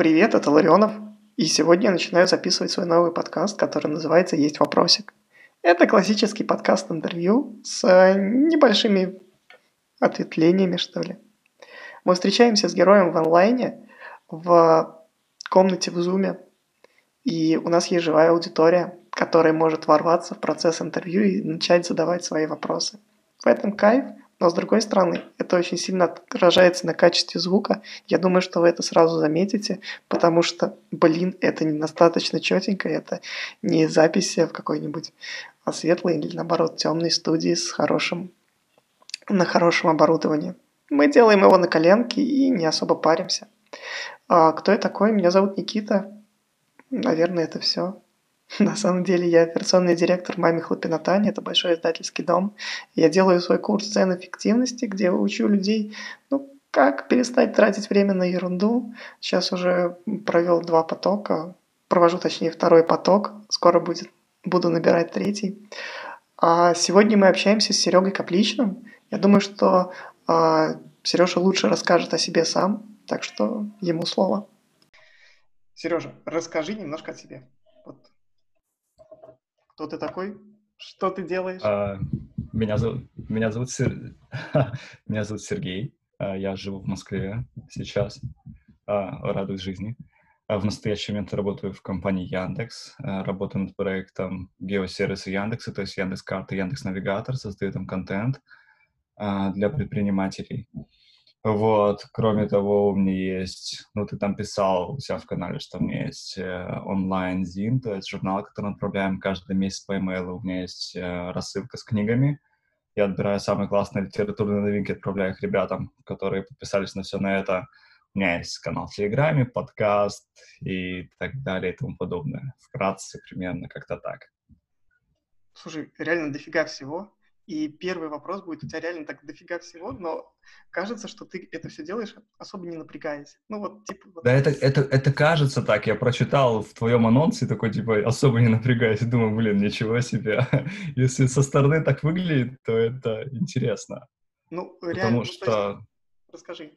Привет, это Ларионов. И сегодня я начинаю записывать свой новый подкаст, который называется «Есть вопросик». Это классический подкаст-интервью с э, небольшими ответвлениями, что ли. Мы встречаемся с героем в онлайне, в комнате в Зуме, и у нас есть живая аудитория, которая может ворваться в процесс интервью и начать задавать свои вопросы. В этом кайф, но с другой стороны, это очень сильно отражается на качестве звука. Я думаю, что вы это сразу заметите, потому что, блин, это недостаточно четенько, это не запись в какой-нибудь светлой или наоборот темной студии с хорошим, на хорошем оборудовании. Мы делаем его на коленке и не особо паримся. А кто я такой? Меня зовут Никита. Наверное, это все. На самом деле я операционный директор Мами Хлопинатани, это большой издательский дом. Я делаю свой курс цен эффективности, где учу людей, ну, как перестать тратить время на ерунду. Сейчас уже провел два потока, провожу точнее второй поток, скоро будет, буду набирать третий. А сегодня мы общаемся с Серегой Капличным. Я думаю, что а, Сережа лучше расскажет о себе сам, так что ему слово. Сережа, расскажи немножко о себе. Вот кто ты такой? Что ты делаешь? А, меня зовут, меня зовут, Сер... меня зовут Сергей. А, я живу в Москве сейчас. А, радуюсь жизни. А, в настоящий момент работаю в компании Яндекс. Работаю над проектом геосервиса Яндекса, то есть Яндекс Карта, Яндекс Навигатор, создаю там контент для предпринимателей. Вот, кроме того, у меня есть, ну, ты там писал у себя в канале, что у меня есть э, онлайн-зин, то есть журнал, который отправляем каждый месяц по имейлу. У меня есть э, рассылка с книгами. Я отбираю самые классные литературные новинки, отправляю их ребятам, которые подписались на все на это. У меня есть канал в Телеграме, подкаст и так далее и тому подобное. Вкратце примерно как-то так. Слушай, реально дофига всего. И первый вопрос будет, у тебя реально так дофига всего, но кажется, что ты это все делаешь особо не напрягаясь. Ну вот, типа... Вот... Да, это, это, это кажется так. Я прочитал в твоем анонсе такой, типа, особо не напрягаясь. Думаю, блин, ничего себе. Если со стороны так выглядит, то это интересно. Ну, реально. Потому ну, что... Расскажи.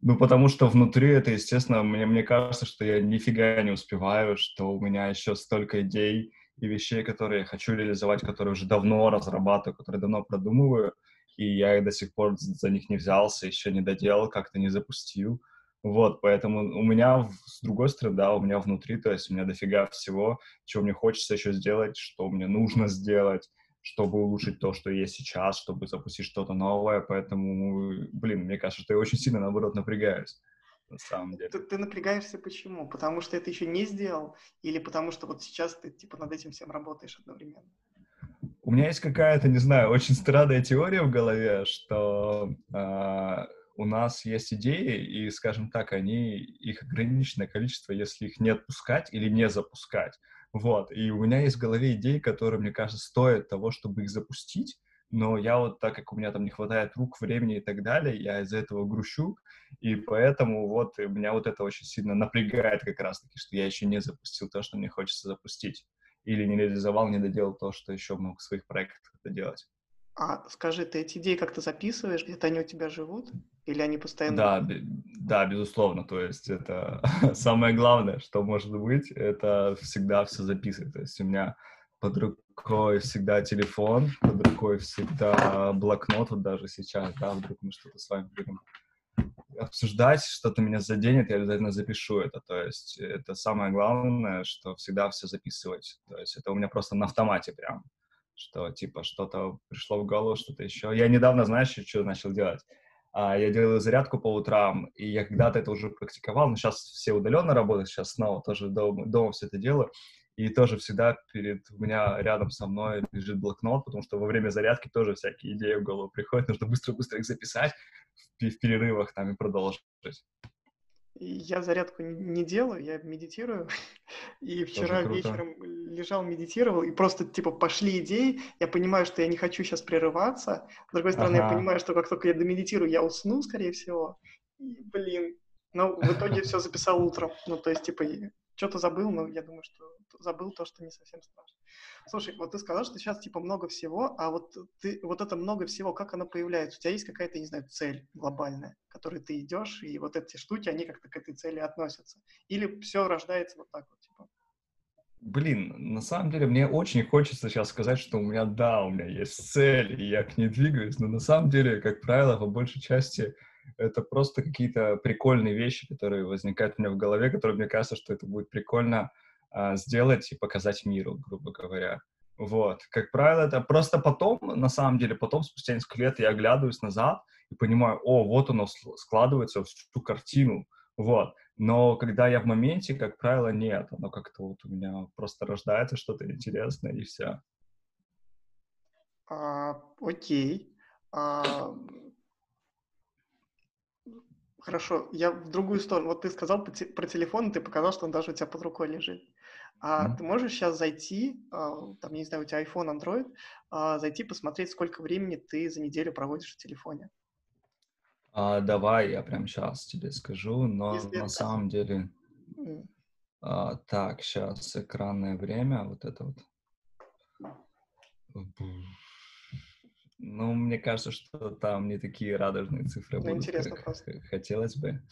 Ну, потому что внутри это, естественно, мне, мне кажется, что я нифига не успеваю, что у меня еще столько идей, и вещей, которые я хочу реализовать, которые уже давно разрабатываю, которые давно продумываю, и я их до сих пор за них не взялся, еще не доделал, как-то не запустил. Вот, поэтому у меня, с другой стороны, да, у меня внутри, то есть у меня дофига всего, чего мне хочется еще сделать, что мне нужно сделать, чтобы улучшить то, что есть сейчас, чтобы запустить что-то новое, поэтому, блин, мне кажется, что я очень сильно, наоборот, напрягаюсь на самом деле. Ты, ты напрягаешься почему? Потому что это еще не сделал? Или потому что вот сейчас ты типа над этим всем работаешь одновременно? У меня есть какая-то, не знаю, очень странная теория в голове, что э, у нас есть идеи, и, скажем так, они, их ограниченное количество, если их не отпускать или не запускать. Вот, и у меня есть в голове идеи, которые, мне кажется, стоят того, чтобы их запустить, но я вот, так как у меня там не хватает рук, времени и так далее, я из-за этого грущу, и поэтому вот меня вот это очень сильно напрягает как раз-таки, что я еще не запустил то, что мне хочется запустить, или не реализовал, не доделал то, что еще мог в своих проектах доделать. А скажи, ты эти идеи как-то записываешь, где-то они у тебя живут? Или они постоянно... Да, да, безусловно. То есть это самое главное, что может быть, это всегда все записывать. То есть у меня под рукой всегда телефон, под рукой всегда блокнот, вот даже сейчас, да, вдруг мы что-то с вами будем обсуждать, что-то меня заденет, я обязательно запишу это. То есть это самое главное, что всегда все записывать. То есть это у меня просто на автомате прям, что типа что-то пришло в голову, что-то еще. Я недавно, знаешь, что начал делать? А, я делаю зарядку по утрам, и я когда-то это уже практиковал, но сейчас все удаленно работают, сейчас снова тоже дома, дома все это делаю. И тоже всегда перед у меня рядом со мной лежит блокнот, потому что во время зарядки тоже всякие идеи в голову приходят, нужно быстро-быстро их записать в, в перерывах там и продолжить. Я зарядку не делаю, я медитирую. И вчера вечером лежал, медитировал, и просто, типа, пошли идеи. Я понимаю, что я не хочу сейчас прерываться. С другой стороны, ага. я понимаю, что как только я домедитирую, я усну, скорее всего. И, блин. Но в итоге все записал утром. Ну, то есть, типа, что-то забыл, но я думаю, что забыл то, что не совсем страшно. Слушай, вот ты сказал, что сейчас типа много всего, а вот ты вот это много всего, как оно появляется? У тебя есть какая-то, не знаю, цель глобальная, к которой ты идешь, и вот эти штуки, они как-то к этой цели относятся? Или все рождается вот так вот, типа? Блин, на самом деле мне очень хочется сейчас сказать, что у меня, да, у меня есть цель, и я к ней двигаюсь, но на самом деле, как правило, по большей части это просто какие-то прикольные вещи, которые возникают у меня в голове, которые мне кажется, что это будет прикольно сделать и показать миру, грубо говоря. Вот. Как правило, это просто потом, на самом деле, потом, спустя несколько лет, я оглядываюсь назад и понимаю, о, вот оно складывается в всю картину. Вот. Но когда я в моменте, как правило, нет. Оно как-то вот у меня просто рождается что-то интересное, и все. А, окей. А, Хорошо, я в другую сторону. Вот ты сказал про телефон, ты показал, что он даже у тебя под рукой лежит. А mm-hmm. ты можешь сейчас зайти, а, там, не знаю, у тебя iPhone, Android, а, зайти посмотреть, сколько времени ты за неделю проводишь в телефоне? А, давай я прямо сейчас тебе скажу, но Если на это... самом деле... Mm. А, так, сейчас экранное время, вот это вот. Ну, мне кажется, что там не такие радужные цифры ну, будут, интересно как просто. хотелось бы.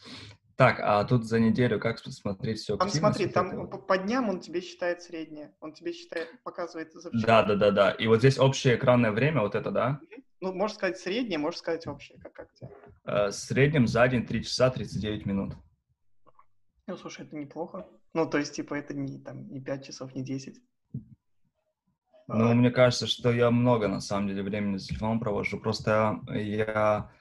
Так, а тут за неделю как посмотреть все Там смотри, там по, по дням он тебе считает среднее. Он тебе считает, показывает за вчера. Да, да, да, да. И вот здесь общее экранное время, вот это, да? Ну, можешь сказать среднее, можешь сказать общее, как, как тебе. Э, среднем за день 3 часа 39 минут. Ну, слушай, это неплохо. Ну, то есть, типа, это не, там, не 5 часов, не 10. Ну, мне кажется, что я много, на самом деле, времени с телефоном провожу. Просто я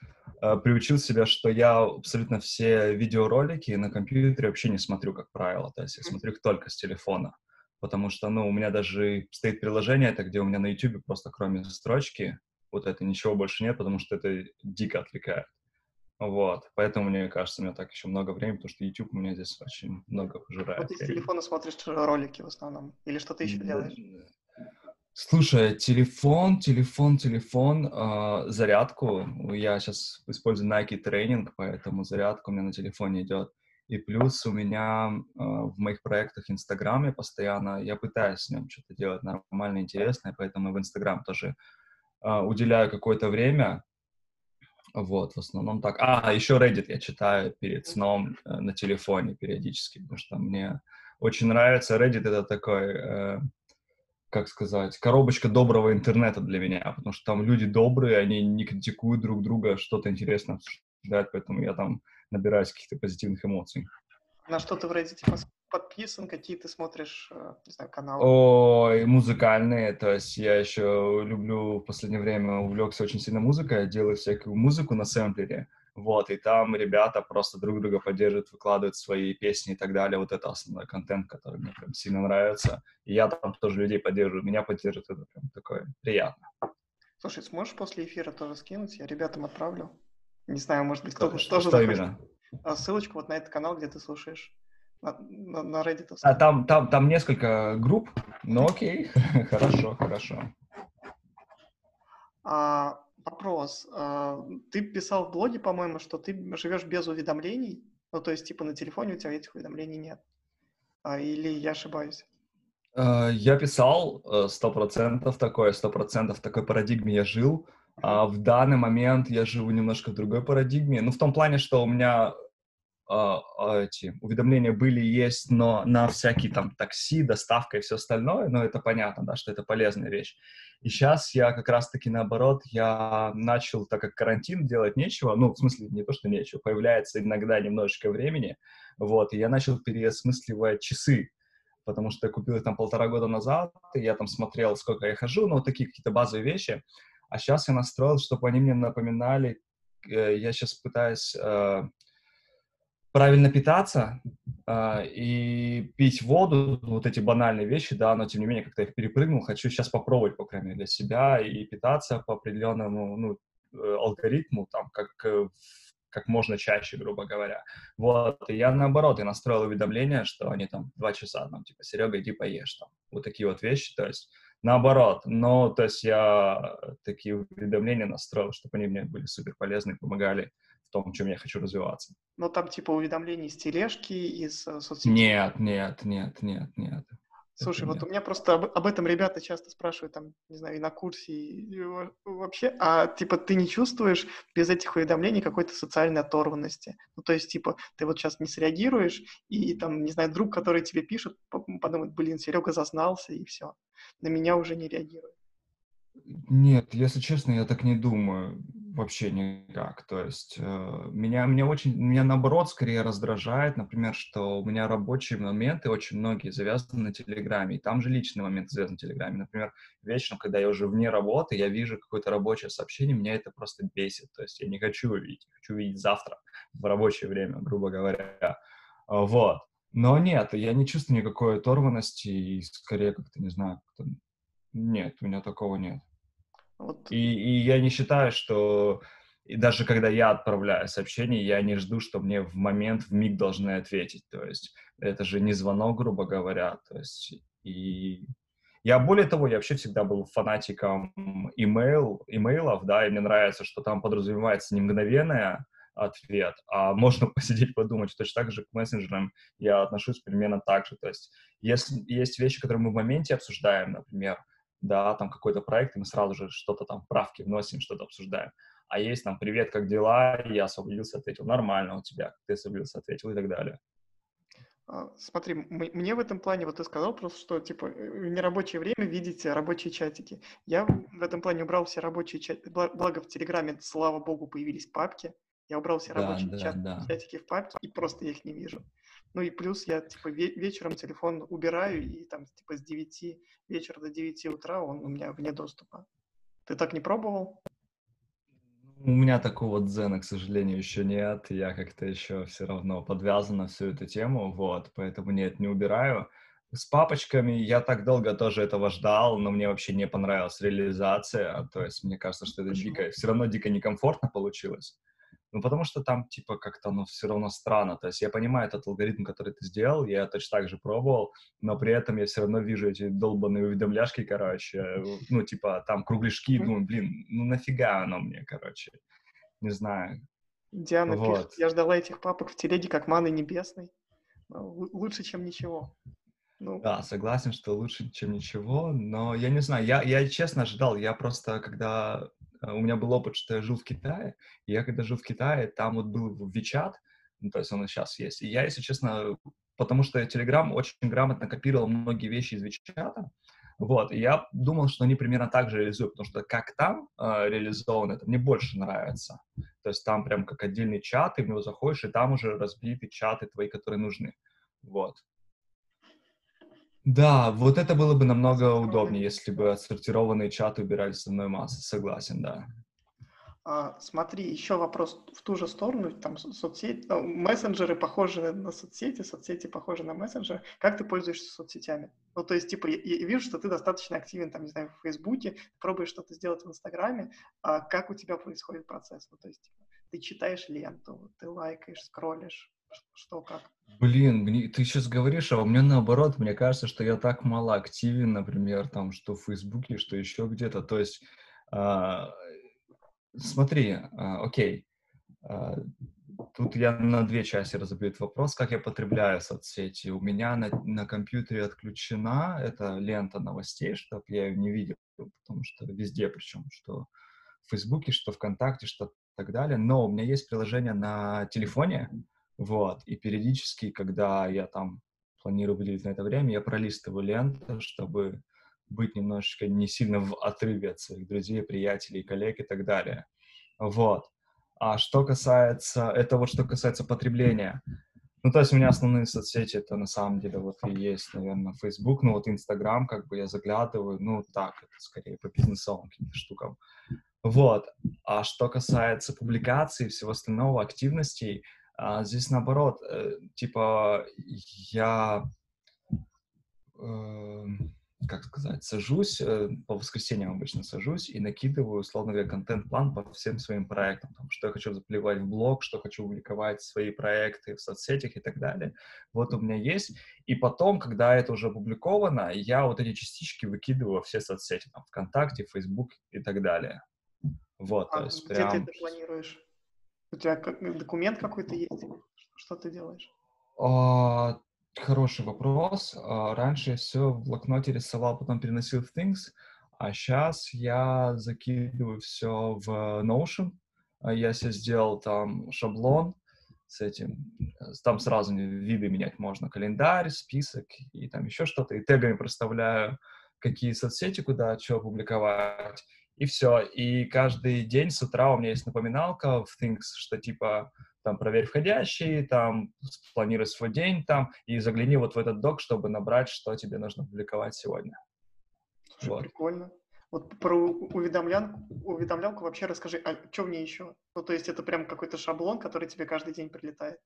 приучил себя, что я абсолютно все видеоролики на компьютере вообще не смотрю, как правило. То есть я смотрю их только с телефона. Потому что, ну, у меня даже стоит приложение, это где у меня на YouTube просто кроме строчки, вот это ничего больше нет, потому что это дико отвлекает. Вот, поэтому, мне кажется, у меня так еще много времени, потому что YouTube у меня здесь очень много пожирает. Вот ты с телефона смотришь ролики в основном? Или что ты еще делаешь? Слушай, телефон, телефон, телефон, э, зарядку. Я сейчас использую Nike тренинг, поэтому зарядка у меня на телефоне идет. И плюс у меня э, в моих проектах Инстаграме постоянно, я пытаюсь с ним что-то делать нормально, интересное, поэтому в Инстаграм тоже э, уделяю какое-то время. Вот, в основном так. А, еще Reddit я читаю перед сном э, на телефоне периодически, потому что мне очень нравится. Reddit — это такой... Э, как сказать, коробочка доброго интернета для меня, потому что там люди добрые, они не критикуют друг друга, что-то интересно обсуждают, поэтому я там набираюсь каких-то позитивных эмоций. На что ты в Reddit подписан, какие ты смотришь, э, не знаю, каналы? Ой, музыкальные, то есть я еще люблю в последнее время увлекся очень сильно музыкой, я делаю всякую музыку на сэмплере, вот, и там ребята просто друг друга поддерживают, выкладывают свои песни и так далее. Вот это основной контент, который мне прям сильно нравится. И я там тоже людей поддерживаю, меня поддерживают, это прям такое приятно. Слушай, сможешь после эфира тоже скинуть? Я ребятам отправлю. Не знаю, может быть, кто-то что, тоже что именно? А, ссылочку вот на этот канал, где ты слушаешь. На, на, на Reddit. А там, там, там несколько групп? Ну окей, хорошо, хорошо. А, Вопрос. А, ты писал в блоге, по-моему, что ты живешь без уведомлений? Ну, то есть, типа, на телефоне у тебя этих уведомлений нет. А, или я ошибаюсь? А, я писал э, сто процентов такое, сто процентов такой парадигме я жил. А в данный момент я живу немножко в другой парадигме. Ну, в том плане, что у меня эти уведомления были есть, но на всякие там такси, доставка и все остальное, но это понятно, да, что это полезная вещь. И сейчас я как раз-таки наоборот, я начал, так как карантин, делать нечего, ну, в смысле, не то, что нечего, появляется иногда немножечко времени, вот, и я начал переосмысливать часы, потому что я купил их там полтора года назад, и я там смотрел, сколько я хожу, ну, такие какие-то базовые вещи, а сейчас я настроил, чтобы они мне напоминали, э, я сейчас пытаюсь э, правильно питаться э, и пить воду, вот эти банальные вещи, да, но тем не менее как-то их перепрыгнул, хочу сейчас попробовать, по крайней мере, для себя и питаться по определенному, ну, э, алгоритму, там, как, э, как можно чаще, грубо говоря. Вот, и я наоборот, я настроил уведомления, что они там два часа, там, типа, Серега, иди поешь, там, вот такие вот вещи, то есть наоборот, но, то есть я такие уведомления настроил, чтобы они мне были супер полезны, помогали в том, чем я хочу развиваться. Ну, там типа уведомлений из тележки, из э, соцсетей? Нет, нет, нет, нет, нет. Слушай, вот у меня просто об, об этом ребята часто спрашивают, там, не знаю, и на курсе, и, и вообще, а типа ты не чувствуешь без этих уведомлений какой-то социальной оторванности? Ну, то есть, типа, ты вот сейчас не среагируешь, и там, не знаю, друг, который тебе пишет, подумает, блин, Серега зазнался, и все. На меня уже не реагирует. Нет, если честно, я так не думаю вообще никак. То есть э, меня, меня очень, меня наоборот скорее раздражает, например, что у меня рабочие моменты очень многие завязаны на Телеграме, и там же личные моменты завязаны на Телеграме. Например, вечером, когда я уже вне работы, я вижу какое-то рабочее сообщение, меня это просто бесит. То есть я не хочу увидеть, хочу увидеть завтра в рабочее время, грубо говоря. Вот. Но нет, я не чувствую никакой оторванности, и скорее как-то, не знаю, как нет, у меня такого нет. Вот. И, и я не считаю, что и даже когда я отправляю сообщение, я не жду, что мне в момент, в миг должны ответить. То есть это же не звонок, грубо говоря. То есть и я более того, я вообще всегда был фанатиком имейл, имейлов, да, и мне нравится, что там подразумевается не мгновенный ответ, а можно посидеть, подумать. Точно так же к мессенджерам я отношусь примерно так же. То есть если есть вещи, которые мы в моменте обсуждаем, например, да, там какой-то проект, и мы сразу же что-то там, правки вносим, что-то обсуждаем. А есть там «Привет, как дела?» Я освободился, ответил «Нормально у тебя», ты освободился, ответил и так далее. А, смотри, мне в этом плане, вот ты сказал просто, что, типа, в нерабочее время видите рабочие чатики. Я в этом плане убрал все рабочие чатики, благо в Телеграме, слава богу, появились папки. Я убрал все да, рабочие да, чат, да. чатики в папке и просто их не вижу. Ну и плюс я, типа, вечером телефон убираю, и там, типа, с 9 вечера до 9 утра он у меня вне доступа. Ты так не пробовал? У меня такого дзена, к сожалению, еще нет. Я как-то еще все равно подвязан на всю эту тему, вот, поэтому нет, не убираю. С папочками я так долго тоже этого ждал, но мне вообще не понравилась реализация. То есть мне кажется, что это дико, все равно дико некомфортно получилось. Ну, потому что там, типа, как-то, ну, все равно странно. То есть я понимаю этот алгоритм, который ты сделал, я точно так же пробовал, но при этом я все равно вижу эти долбанные уведомляшки, короче, ну, типа, там кругляшки, думаю, блин, ну, нафига оно мне, короче, не знаю. Диана вот. пишет, я ждала этих папок в телеге как маны небесной. Ну, лучше, чем ничего. Ну. Да, согласен, что лучше, чем ничего, но я не знаю, я, я честно ожидал, я просто, когда Э, у меня был опыт, что я жил в Китае, и я когда жил в Китае, там вот был WeChat, ну, то есть он сейчас есть, и я, если честно, потому что Telegram очень грамотно копировал многие вещи из WeChat, вот, и я думал, что они примерно так же реализуют, потому что как там э, реализовано, это мне больше нравится. То есть там прям как отдельный чат, ты в него заходишь, и там уже разбиты чаты твои, которые нужны. Вот. Да, вот это было бы намного удобнее, если бы отсортированные чаты убирались с одной массы. Согласен, да. А, смотри, еще вопрос в ту же сторону, там соцсети, ну, мессенджеры похожи на соцсети, соцсети похожи на мессенджеры. Как ты пользуешься соцсетями? Ну, то есть, типа, я, я вижу, что ты достаточно активен, там, не знаю, в Фейсбуке, пробуешь что-то сделать в Инстаграме, а как у тебя происходит процесс? Ну, то есть, типа, ты читаешь ленту, ты лайкаешь, скроллишь, что как? Блин, мне, ты сейчас говоришь, а у меня наоборот, мне кажется, что я так мало активен, например, там, что в Фейсбуке, что еще где-то. То есть, а, смотри, а, окей, а, тут я на две части разобью этот вопрос, как я потребляю соцсети. У меня на, на компьютере отключена эта лента новостей, чтобы я ее не видел, потому что везде, причем, что в Фейсбуке, что ВКонтакте, что так далее. Но у меня есть приложение на телефоне, вот, и периодически, когда я там планирую выделить на это время, я пролистываю ленту, чтобы быть немножечко не сильно в отрыве от своих друзей, приятелей, коллег и так далее. Вот. А что касается, это вот что касается потребления. Ну, то есть у меня основные соцсети, это на самом деле вот и есть, наверное, Facebook, ну вот Instagram, как бы я заглядываю, ну так, это скорее по бизнесовым каким-то штукам. Вот. А что касается публикаций и всего остального, активностей, а здесь наоборот, э, типа я, э, как сказать, сажусь, э, по воскресеньям обычно сажусь и накидываю, условно говоря, контент-план по всем своим проектам, там, что я хочу заплевать в блог, что хочу публиковать свои проекты в соцсетях и так далее. Вот у меня есть. И потом, когда это уже опубликовано, я вот эти частички выкидываю во все соцсети, там, ВКонтакте, Facebook и так далее. Вот, а то есть где прям... ты это планируешь? У тебя как, документ какой-то есть? Что ты делаешь? А, хороший вопрос. А, раньше я все в блокноте рисовал, потом переносил в Things, а сейчас я закидываю все в Notion. А я себе сделал там шаблон с этим. Там сразу виды менять можно. Календарь, список и там еще что-то. И тегами проставляю, какие соцсети, куда что публиковать. И все. И каждый день с утра у меня есть напоминалка в Things, что типа там проверь входящие, там спланируй свой день там и загляни вот в этот док, чтобы набрать, что тебе нужно публиковать сегодня. Слушай, вот. прикольно. Вот про уведомлянку, уведомлялку вообще расскажи, а что в ней еще? Ну, то есть это прям какой-то шаблон, который тебе каждый день прилетает?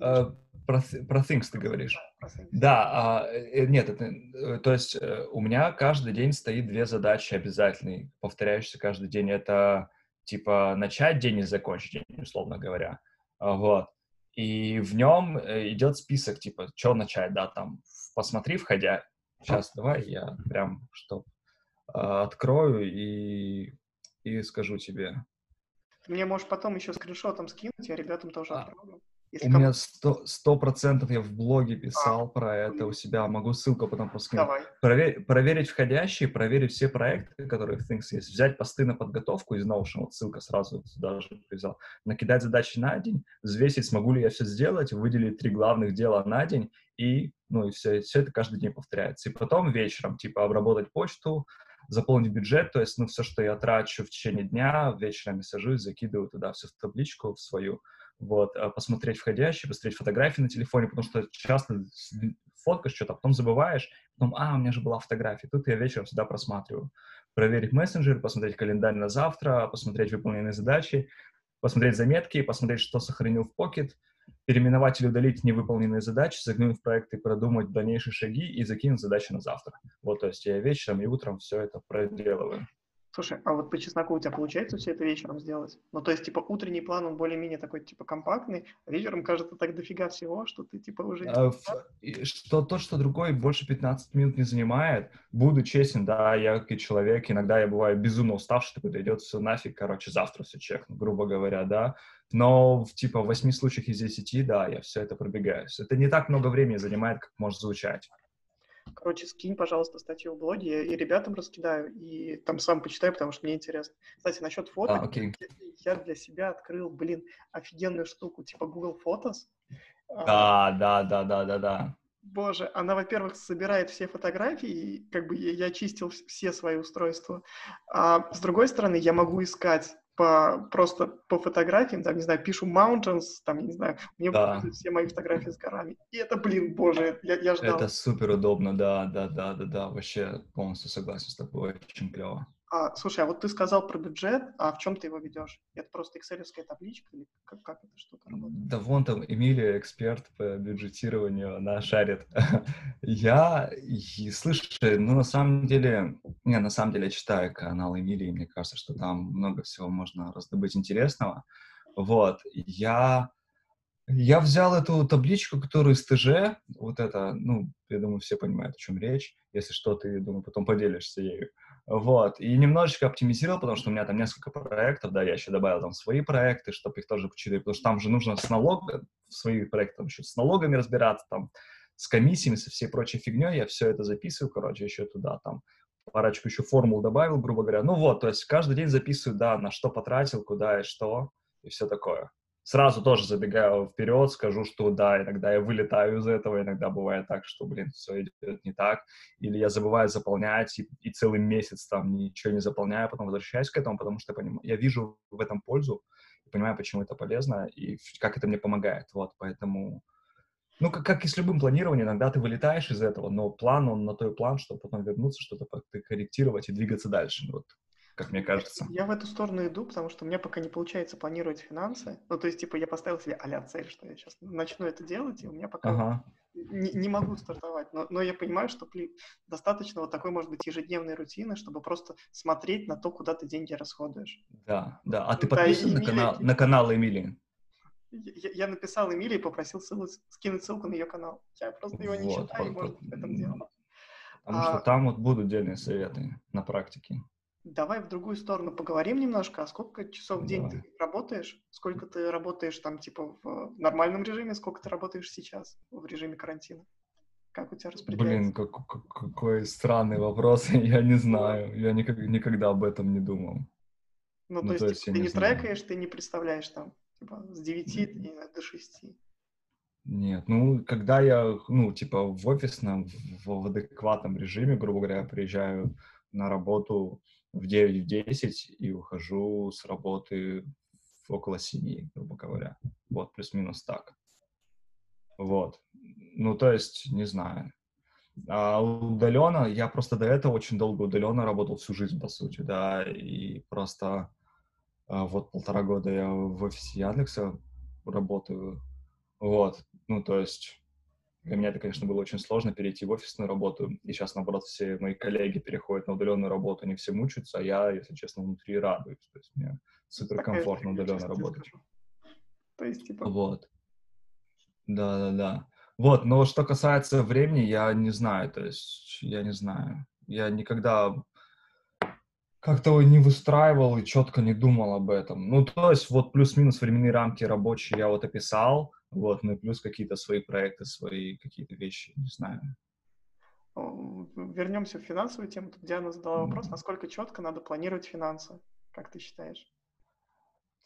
Uh, про, про Things ты говоришь. Да, things. да uh, нет, это, э, то есть у меня каждый день стоит две задачи обязательные, повторяющиеся каждый день. Это типа начать день и закончить день, условно говоря. Вот. И в нем идет список, типа, что начать, да, там, посмотри, входя. Сейчас давай я прям, чтоб а, открою и, и скажу тебе. Мне можешь потом еще скриншотом скинуть, я ребятам тоже а, отправлю. Если у кому... меня сто процентов я в блоге писал а, про это у себя, могу ссылку потом поскинуть. Давай. Провер... Проверить входящие, проверить все проекты, которые в Things есть, взять посты на подготовку из Notion, вот ссылка сразу сюда же привязал, накидать задачи на день, взвесить, смогу ли я все сделать, выделить три главных дела на день, и, ну, и все, все это каждый день повторяется. И потом вечером, типа, обработать почту, заполнить бюджет, то есть, ну, все, что я трачу в течение дня, вечером я сажусь, закидываю туда все в табличку в свою, вот, а посмотреть входящие, посмотреть фотографии на телефоне, потому что часто фоткаешь что-то, а потом забываешь, потом, а, у меня же была фотография, тут я вечером всегда просматриваю. Проверить мессенджер, посмотреть календарь на завтра, посмотреть выполненные задачи, посмотреть заметки, посмотреть, что сохранил в покет, переименовать или удалить невыполненные задачи, заглянуть в проект и продумать дальнейшие шаги и закинуть задачи на завтра. Вот, то есть я вечером и утром все это проделываю. Слушай, а вот по чесноку у тебя получается все это вечером сделать? Ну, то есть, типа, утренний план, он более-менее такой, типа, компактный, а вечером кажется так дофига всего, что ты, типа, уже... А, что то, что другой больше 15 минут не занимает, буду честен, да, я как человек, иногда я бываю безумно уставший, такой, да идет все нафиг, короче, завтра все чекну, грубо говоря, да, но, в, типа, в 8 случаях из 10, да, я все это пробегаюсь. Это не так много времени занимает, как может звучать. Короче, скинь, пожалуйста, статью в блоге, и ребятам раскидаю, и там сам почитаю, потому что мне интересно. Кстати, насчет фото, а, okay. я для себя открыл, блин, офигенную штуку, типа Google Photos. Да, да, да, да, да, да. Боже, она, во-первых, собирает все фотографии, как бы я, я чистил все свои устройства. А с другой стороны, я могу искать по, просто по фотографиям, там, не знаю, пишу mountains, там, не знаю, мне да. все мои фотографии с горами. И это, блин, боже, я, я ждал. Это супер удобно, да, да, да, да, да, вообще полностью согласен с тобой, очень клево. А, слушай, а вот ты сказал про бюджет, а в чем ты его ведешь? Это просто экселевская табличка или как, как это что-то работает? Да вон там Эмилия, эксперт по бюджетированию, она шарит. я, и, слушай, ну на самом деле, не, на самом деле я читаю канал Эмилии, мне кажется, что там много всего можно раздобыть интересного. Вот, я... Я взял эту табличку, которую из ТЖ, вот это, ну, я думаю, все понимают, о чем речь. Если что, ты, думаю, потом поделишься ею. Вот. И немножечко оптимизировал, потому что у меня там несколько проектов, да, я еще добавил там свои проекты, чтобы их тоже почитать, потому что там же нужно с налогом, в своих проектах еще с налогами разбираться, там, с комиссиями, со всей прочей фигней, я все это записываю, короче, еще туда, там, парочку еще формул добавил, грубо говоря. Ну вот, то есть каждый день записываю, да, на что потратил, куда и что, и все такое сразу тоже забегаю вперед, скажу, что да, иногда я вылетаю из этого, иногда бывает так, что, блин, все идет не так, или я забываю заполнять и, и целый месяц там ничего не заполняю, потом возвращаюсь к этому, потому что я, понимаю, я вижу в этом пользу, понимаю, почему это полезно и как это мне помогает, вот, поэтому... Ну, как, как и с любым планированием, иногда ты вылетаешь из этого, но план, он на той план, чтобы потом вернуться, что-то корректировать и двигаться дальше. Вот как мне кажется. Я в эту сторону иду, потому что у меня пока не получается планировать финансы. Ну, то есть, типа, я поставил себе а цель, что я сейчас начну это делать, и у меня пока ага. не, не могу стартовать. Но, но я понимаю, что достаточно вот такой, может быть, ежедневной рутины, чтобы просто смотреть на то, куда ты деньги расходуешь. Да, да. А ты подписан на, канал, на канал Эмилии? Я, я написал Эмилии и попросил ссылку, скинуть ссылку на ее канал. Я просто его не вот, читаю, вот, может, вот. в этом дело. Потому а... что там вот будут дельные советы на практике. Давай в другую сторону поговорим немножко. А сколько часов в день Давай. ты работаешь? Сколько ты работаешь там, типа, в нормальном режиме? Сколько ты работаешь сейчас в режиме карантина? Как у тебя распределяется? Блин, как, как- какой странный вопрос, я не знаю, я никак- никогда об этом не думал. Ну, то ну, есть, то есть типа, я ты не не знаю. трекаешь, ты не представляешь там, типа, с 9 и до 6. Нет, ну, когда я, ну, типа, в офисном, в, в адекватном режиме, грубо говоря, я приезжаю на работу в 9-10 и ухожу с работы в около 7, грубо говоря. Вот, плюс-минус так. Вот. Ну, то есть, не знаю. А удаленно, я просто до этого очень долго удаленно работал всю жизнь, по сути, да, и просто а, вот полтора года я в офисе Яндекса работаю, вот, ну, то есть для меня это, конечно, было очень сложно перейти в офисную работу, и сейчас, наоборот, все мои коллеги переходят на удаленную работу, они все мучаются, а я, если честно, внутри радуюсь, то есть мне супер Такая же комфортно фигня, удаленно работать. То есть, типа, Вот. Да-да-да. Вот, но что касается времени, я не знаю, то есть я не знаю. Я никогда как-то не выстраивал и четко не думал об этом. Ну, то есть вот плюс-минус временные рамки рабочие я вот описал, вот, ну и плюс какие-то свои проекты, свои какие-то вещи, не знаю. вернемся в финансовую тему. Тут Диана задала вопрос, насколько четко надо планировать финансы, как ты считаешь?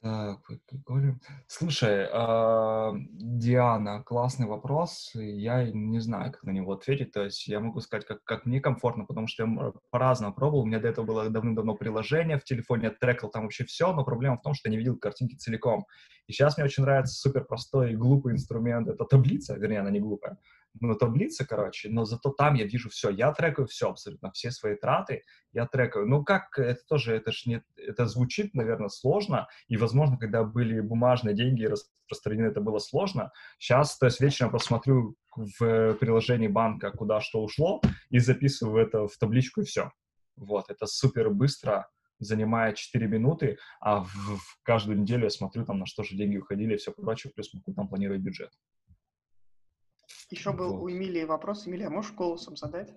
Так, говорю. Слушай, а, Диана, классный вопрос. Я не знаю, как на него ответить. То есть я могу сказать, как, как мне комфортно, потому что я по-разному пробовал. У меня до этого было давным-давно приложение в телефоне, я трекал там вообще все, но проблема в том, что я не видел картинки целиком. И сейчас мне очень нравится супер простой и глупый инструмент. Это таблица, вернее, она не глупая. Ну, таблица, короче, но зато там я вижу все. Я трекаю все абсолютно, все свои траты я трекаю. Ну, как, это тоже, это ж не, это звучит, наверное, сложно, и, возможно, когда были бумажные деньги распространены, это было сложно. Сейчас, то есть вечером просто смотрю в приложении банка, куда что ушло, и записываю это в табличку, и все. Вот, это супер быстро, занимает 4 минуты, а в, в каждую неделю я смотрю, там, на что же деньги уходили и все прочее, плюс могу там планировать бюджет. Еще был Вот. у Эмилии вопрос. Эмилия, можешь голосом задать?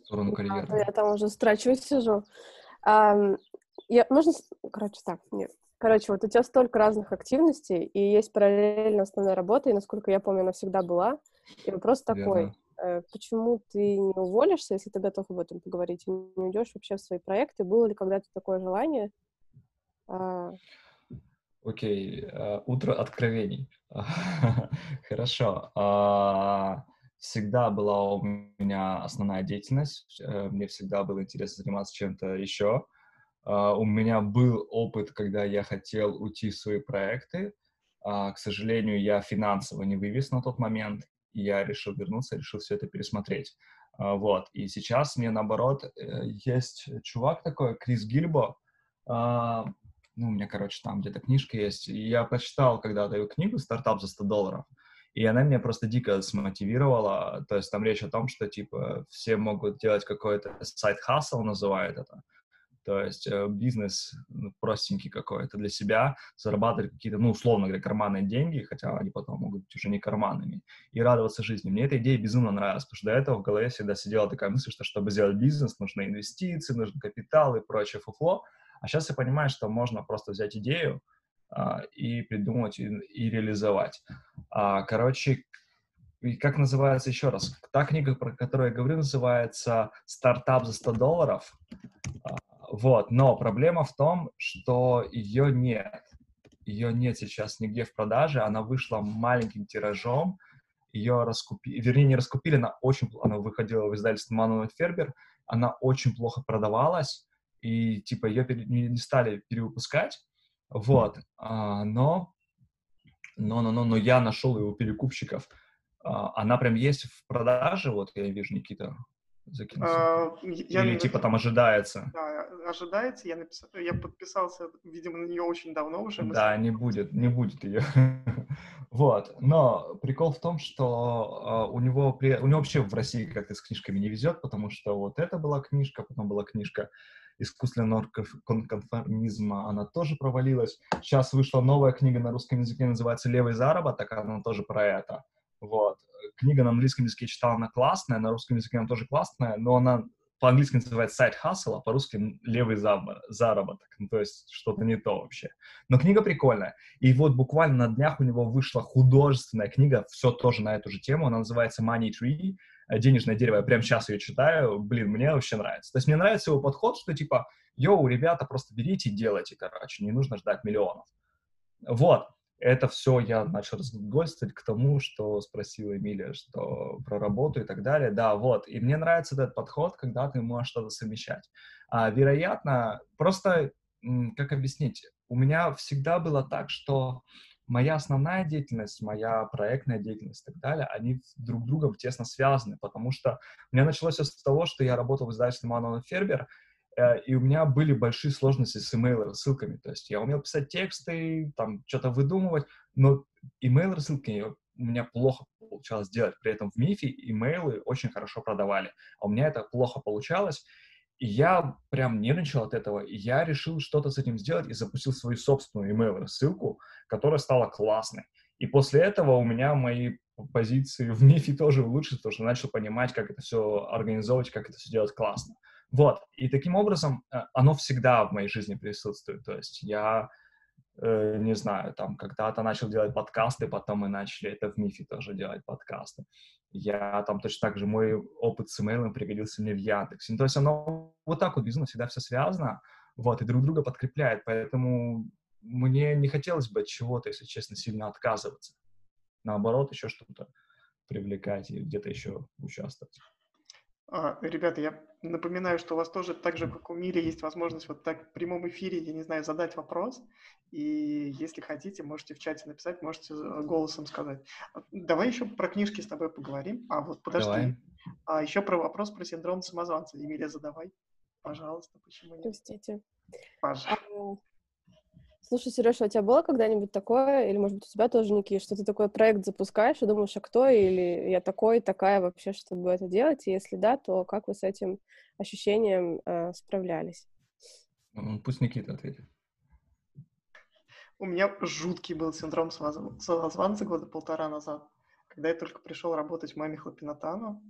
В сторону карьеры. я там уже строчу сижу. Ам, я, можно, короче, так, нет. Короче, вот у тебя столько разных активностей, и есть параллельно основная работа, и, насколько я помню, она всегда была. И вопрос такой, Верно. э, почему ты не уволишься, если ты готов об этом поговорить, и не уйдешь вообще в свои проекты? Было ли когда-то такое желание? Окей, э, утро откровений. Хорошо. А, Всегда была у меня основная деятельность. э, Мне всегда было интересно заниматься чем-то еще. А, У меня был опыт, когда я хотел уйти в свои проекты. А, К сожалению, я финансово не вывез на тот момент, и я решил вернуться, решил все это пересмотреть. Вот. И сейчас мне, наоборот, э, есть чувак такой, Крис Гильбо, ну, у меня, короче, там где-то книжка есть, и я прочитал когда-то ее книгу «Стартап за 100 долларов», и она меня просто дико смотивировала, то есть там речь о том, что, типа, все могут делать какой-то сайт-хасл, называют это, то есть э, бизнес ну, простенький какой-то для себя, зарабатывать какие-то, ну, условно говоря, карманные деньги, хотя они потом могут быть уже не карманными, и радоваться жизни. Мне эта идея безумно нравилась, потому что до этого в голове всегда сидела такая мысль, что чтобы сделать бизнес, нужны инвестиции, нужен капитал и прочее фуфло, а сейчас я понимаю, что можно просто взять идею а, и придумать и, и реализовать. А, короче, как называется еще раз? Та книга, про которую я говорю, называется «Стартап за 100 долларов». А, вот, но проблема в том, что ее нет. Ее нет сейчас нигде в продаже, она вышла маленьким тиражом, ее раскупили, вернее, не раскупили, она очень, она выходила в издательстве Мануэль Фербер, она очень плохо продавалась, и типа ее не, стали перевыпускать, вот, а, но, но, но, но, но я нашел у перекупщиков, А, она прям есть в продаже, вот я вижу, Никита закинулся, А, я или типа там ожидается. Да, ожидается. Я, написал, я подписался, видимо, на нее очень давно уже. Да, не будет, не будет ее. Вот. Но прикол в том, что а, у него при- у него вообще в России как-то с книжками не везет, потому что вот это была книжка, потом была книжка искусственного конф- кон- конформизма, она тоже провалилась. Сейчас вышла новая книга на русском языке, называется «Левый заработок», она тоже про это. Вот. Книга на английском языке читала, она классная, на русском языке она тоже классная, но она по-английски называется side hustle, а по-русски левый заработок. Ну, то есть что-то не то вообще. Но книга прикольная. И вот буквально на днях у него вышла художественная книга, все тоже на эту же тему. Она называется Money Tree, денежное дерево. Я прямо сейчас ее читаю. Блин, мне вообще нравится. То есть мне нравится его подход, что типа, йоу, ребята, просто берите и делайте, короче, не нужно ждать миллионов. Вот это все я начал разгольствовать к тому, что спросила Эмилия, что про работу и так далее. Да, вот. И мне нравится этот подход, когда ты можешь что-то совмещать. А, вероятно, просто, как объяснить, у меня всегда было так, что моя основная деятельность, моя проектная деятельность и так далее, они друг с другом тесно связаны, потому что у меня началось все с того, что я работал в издательстве Мануэл Фербер, Э, и у меня были большие сложности с email-рассылками. То есть я умел писать тексты, там что-то выдумывать, но email-рассылки у меня плохо получалось делать. При этом в Мифе имейлы очень хорошо продавали, а у меня это плохо получалось. И я прям нервничал от этого, и я решил что-то с этим сделать и запустил свою собственную email-рассылку, которая стала классной. И после этого у меня мои позиции в Мифе тоже улучшились, потому что начал понимать, как это все организовывать, как это все делать классно. Вот, и таким образом э, оно всегда в моей жизни присутствует. То есть я, э, не знаю, там когда-то начал делать подкасты, потом мы начали это в Мифе тоже делать подкасты. Я там точно так же, мой опыт с имейлом пригодился мне в Яндексе. Ну, то есть оно вот так вот безумно всегда все связано, вот, и друг друга подкрепляет. Поэтому мне не хотелось бы от чего-то, если честно, сильно отказываться. Наоборот, еще что-то привлекать и где-то еще участвовать. А, ребята, я напоминаю, что у вас тоже, так же, как у Мири, есть возможность вот так в прямом эфире, я не знаю, задать вопрос. И если хотите, можете в чате написать, можете голосом сказать. А, давай еще про книжки с тобой поговорим. А вот подожди. Давай. А еще про вопрос про синдром самозванца. Емелия, задавай. Пожалуйста, почему нет? Простите. Пожалуйста. Слушай, Сережа, а у тебя было когда-нибудь такое, или, может быть, у тебя тоже, Ники, что ты такой проект запускаешь и думаешь, а кто, или я такой, такая вообще, чтобы это делать? И если да, то как вы с этим ощущением э, справлялись? Пусть Никита ответит. У меня жуткий был синдром самозванца года полтора назад, когда я только пришел работать в маме Хлопинатану.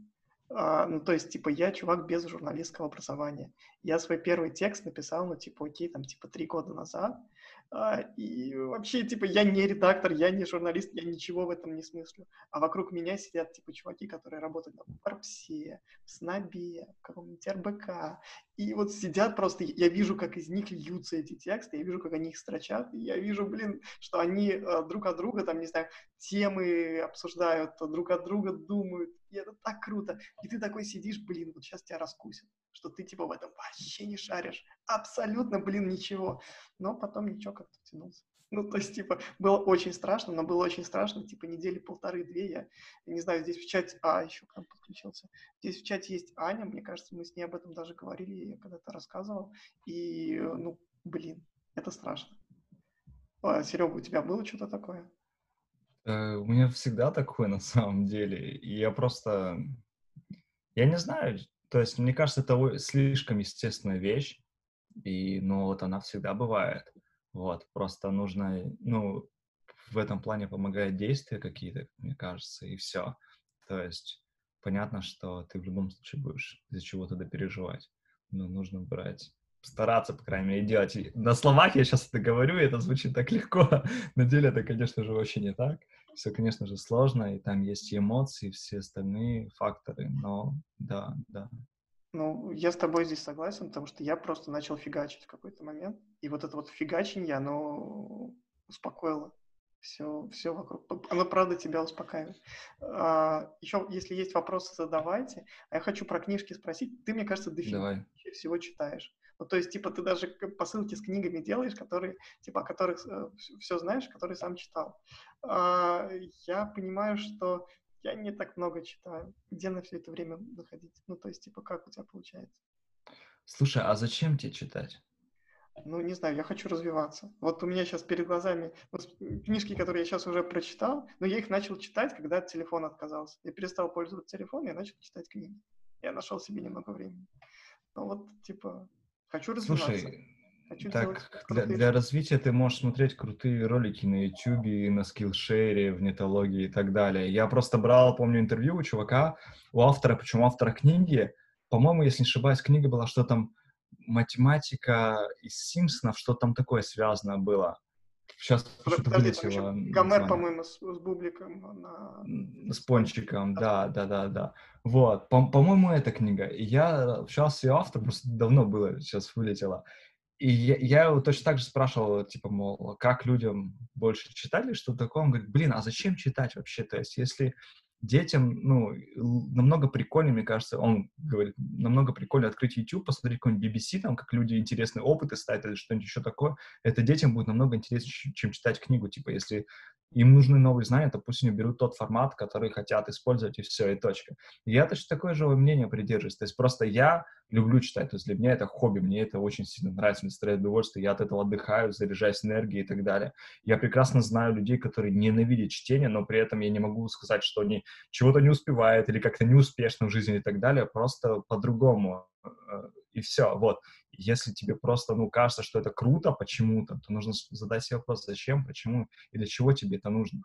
А, ну, то есть, типа, я чувак без журналистского образования. Я свой первый текст написал, ну, типа, окей, там, типа, три года назад. А, и вообще, типа, я не редактор, я не журналист, я ничего в этом не смыслю. А вокруг меня сидят, типа, чуваки, которые работают на Форбсе, в Снобе, в каком-нибудь РБК. И вот сидят просто, я вижу, как из них льются эти тексты, я вижу, как они их строчат, и я вижу, блин, что они э, друг от друга, там, не знаю, темы обсуждают, друг от друга думают, и это так круто. И ты такой сидишь, блин, вот сейчас тебя раскусят что ты типа в этом вообще не шаришь. Абсолютно, блин, ничего. Но потом ничего как-то тянулся. Ну, то есть, типа, было очень страшно, но было очень страшно, типа, недели полторы-две я, я не знаю, здесь в чате, а, еще к нам подключился, здесь в чате есть Аня, мне кажется, мы с ней об этом даже говорили, я когда-то рассказывал, и, ну, блин, это страшно. А, Серега, у тебя было что-то такое? Э, у меня всегда такое, на самом деле, и я просто, я не знаю, то есть, мне кажется, это слишком естественная вещь, и, ну, вот она всегда бывает. Вот, просто нужно, ну, в этом плане помогает действия какие-то, мне кажется, и все. То есть, понятно, что ты в любом случае будешь из-за чего-то допереживать, но нужно брать стараться, по крайней мере, делать. На словах я сейчас это говорю, и это звучит так легко. На деле это, конечно же, вообще не так. Все, конечно же, сложно, и там есть и эмоции, и все остальные факторы, но да, да. Ну, я с тобой здесь согласен, потому что я просто начал фигачить в какой-то момент, и вот это вот фигаченье, оно успокоило все, все вокруг. Оно, правда, тебя успокаивает. А, еще, если есть вопросы, задавайте. А я хочу про книжки спросить. Ты, мне кажется, дофига всего читаешь. Ну, то есть, типа, ты даже посылки с книгами делаешь, которые, типа, о которых э, все знаешь, которые сам читал. А, я понимаю, что я не так много читаю. Где на все это время находить? Ну, то есть, типа, как у тебя получается? Слушай, а зачем тебе читать? Ну, не знаю, я хочу развиваться. Вот у меня сейчас перед глазами вот, книжки, которые я сейчас уже прочитал, но я их начал читать, когда телефон отказался. Я перестал пользоваться телефоном, я начал читать книги. Я нашел себе немного времени. Ну вот, типа, Хочу развиваться. Слушай, Хочу так для, для развития ты можешь смотреть крутые ролики на YouTube, на Skillshare, в нетологии и так далее. Я просто брал, помню, интервью у чувака, у автора, почему автора книги, по-моему, если не ошибаюсь, книга была, что там математика из Симпсонов, что там такое связано было. Сейчас что-то вылетело. Гомер, по-моему, с, с бубликом. На... С пончиком, да, да, да, да. Вот, по- по-моему, эта книга. И я общался с ее автором, просто давно было, сейчас вылетело. И я, я его точно так же спрашивал, типа, мол, как людям больше читали, что такое? Он говорит, блин, а зачем читать вообще? То есть, если детям, ну, намного прикольнее, мне кажется, он говорит, намного прикольнее открыть YouTube, посмотреть какой-нибудь BBC, там, как люди интересные опыты ставят или что-нибудь еще такое, это детям будет намного интереснее, чем читать книгу, типа, если им нужны новые знания, то пусть они берут тот формат, который хотят использовать, и все, и точка. Я точно такое же мнение придерживаюсь. То есть просто я люблю читать, то есть для меня это хобби, мне это очень сильно нравится, мне доставляет удовольствие, я от этого отдыхаю, заряжаюсь энергией и так далее. Я прекрасно знаю людей, которые ненавидят чтение, но при этом я не могу сказать, что они чего-то не успевают или как-то неуспешно в жизни и так далее, просто по-другому. Э, и все, вот. Если тебе просто, ну, кажется, что это круто почему-то, то нужно задать себе вопрос, зачем, почему и для чего тебе это нужно.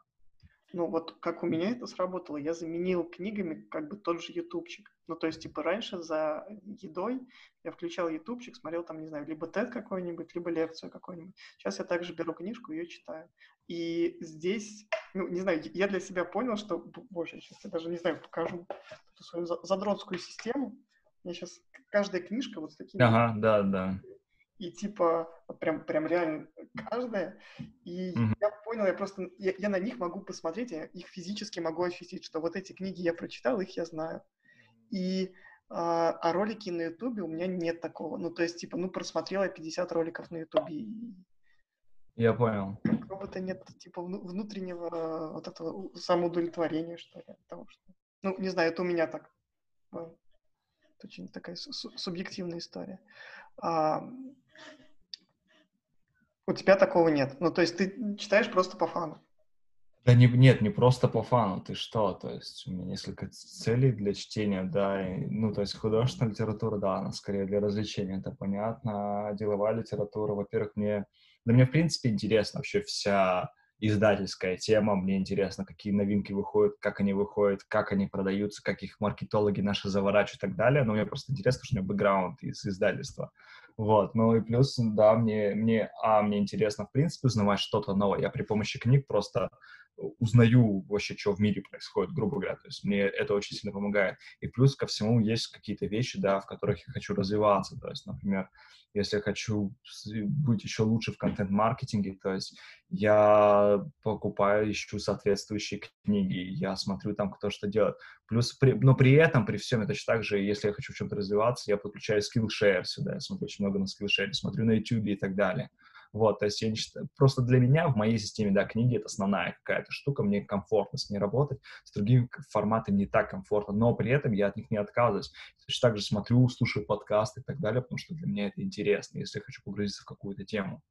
Ну, вот как у меня это сработало, я заменил книгами как бы тот же ютубчик. Ну, то есть, типа, раньше за едой я включал ютубчик, смотрел там, не знаю, либо тет какой-нибудь, либо лекцию какую-нибудь. Сейчас я также беру книжку и ее читаю. И здесь, ну, не знаю, я для себя понял, что, боже, сейчас я даже не знаю, покажу эту свою задротскую систему. Я сейчас каждая книжка вот с такими... Ага, да, да. И типа, вот прям, прям реально каждая. И mm-hmm. я понял, я просто, я, я на них могу посмотреть, я их физически могу ощутить, что вот эти книги я прочитал, их я знаю. И а, а ролики на Ютубе у меня нет такого. Ну, то есть, типа, ну, просмотрел я 50 роликов на Ютубе. И... Я понял. Какого-то нет, типа, внутреннего вот этого самоудовлетворения, что ли, того, что... Ну, не знаю, это у меня так. Это очень такая субъективная история. А, у тебя такого нет. Ну, то есть ты читаешь просто по фану. Да не, нет, не просто по фану, ты что, то есть у меня несколько целей для чтения, да, и, ну, то есть художественная литература, да, она скорее для развлечения, это понятно, деловая литература, во-первых, мне, да мне, в принципе, интересна вообще вся издательская тема, мне интересно, какие новинки выходят, как они выходят, как они продаются, как их маркетологи наши заворачивают и так далее, но мне просто интересно, что у меня бэкграунд из издательства, вот, ну и плюс, да, мне, мне, а, мне интересно, в принципе, узнавать что-то новое. Я при помощи книг просто узнаю вообще, что в мире происходит, грубо говоря. То есть мне это очень сильно помогает. И плюс ко всему есть какие-то вещи, да, в которых я хочу развиваться. То есть, например, если я хочу быть еще лучше в контент-маркетинге, то есть я покупаю, ищу соответствующие книги, я смотрю там, кто что делает. Плюс, при, но при этом, при всем, это точно так же, если я хочу в чем-то развиваться, я подключаю Skillshare сюда, я смотрю очень много на Skillshare, смотрю на YouTube и так далее. Вот, то есть я не считаю, просто для меня в моей системе, да, книги это основная какая-то штука, мне комфортно с ней работать, с другими форматами не так комфортно, но при этом я от них не отказываюсь. Точно так же смотрю, слушаю подкасты и так далее, потому что для меня это интересно, если я хочу погрузиться в какую-то тему.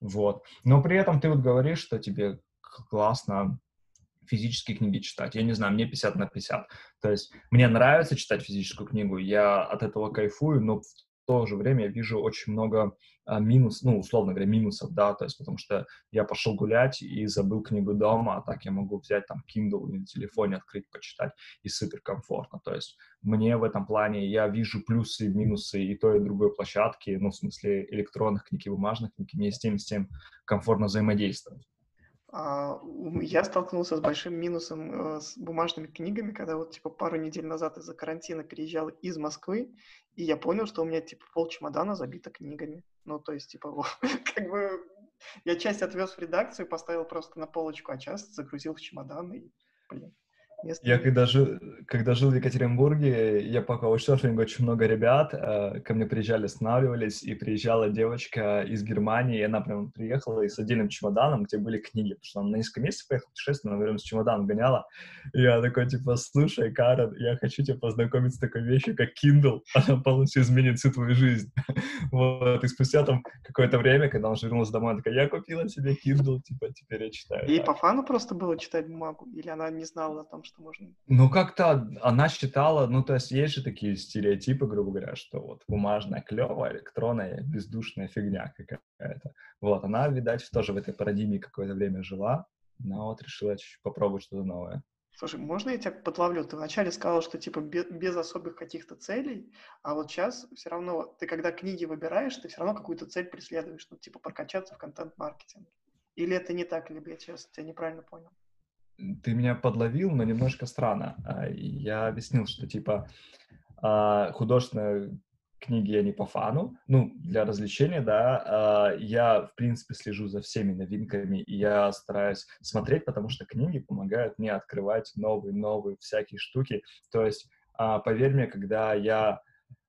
Вот. Но при этом ты вот говоришь, что тебе классно физические книги читать. Я не знаю, мне 50 на 50. То есть мне нравится читать физическую книгу, я от этого кайфую, но в то же время я вижу очень много а, минус, ну, условно говоря, минусов, да, то есть потому что я пошел гулять и забыл книгу дома, а так я могу взять там Kindle или на телефоне открыть, почитать, и супер комфортно, то есть мне в этом плане, я вижу плюсы и минусы и той, и другой площадки, ну, в смысле электронных книг и бумажных книг, мне с тем, с тем комфортно взаимодействовать. А, я столкнулся с большим минусом э, с бумажными книгами, когда вот типа пару недель назад из-за карантина переезжал из Москвы, и я понял, что у меня типа пол чемодана забито книгами. Ну, то есть, типа, как бы я часть отвез в редакцию, поставил просто на полочку, а часть загрузил в чемодан и, блин. Место я когда жил, когда жил в Екатеринбурге, я пока учился, очень много ребят э, ко мне приезжали, останавливались, и приезжала девочка из Германии, и она прям приехала и с отдельным чемоданом, где были книги, потому что она на несколько месяцев поехала путешествовать, она время с чемоданом гоняла. И я такой, типа, слушай, Карен, я хочу тебя познакомить с такой вещью, как Kindle, она полностью изменит всю твою жизнь. вот, и спустя там какое-то время, когда он вернулся домой, она такая, я купила себе Kindle, типа, теперь я читаю. И по фану просто было читать бумагу? Или она не знала о том, что можно. Ну, как-то она считала, ну, то есть есть же такие стереотипы, грубо говоря, что вот бумажная клевая, электронная, бездушная фигня какая-то. Вот, она, видать, тоже в этой парадигме какое-то время жила, но вот решила чуть-чуть попробовать что-то новое. Слушай, можно я тебя подловлю? Ты вначале сказал, что типа без, без особых каких-то целей, а вот сейчас все равно, ты когда книги выбираешь, ты все равно какую-то цель преследуешь, ну типа прокачаться в контент-маркетинге. Или это не так, либо я сейчас тебя неправильно понял? Ты меня подловил, но немножко странно. А, я объяснил, что типа а, художественная книги я не по фану, ну, для развлечения, да, а, я, в принципе, слежу за всеми новинками, и я стараюсь смотреть, потому что книги помогают мне открывать новые-новые всякие штуки, то есть, поверь мне, когда я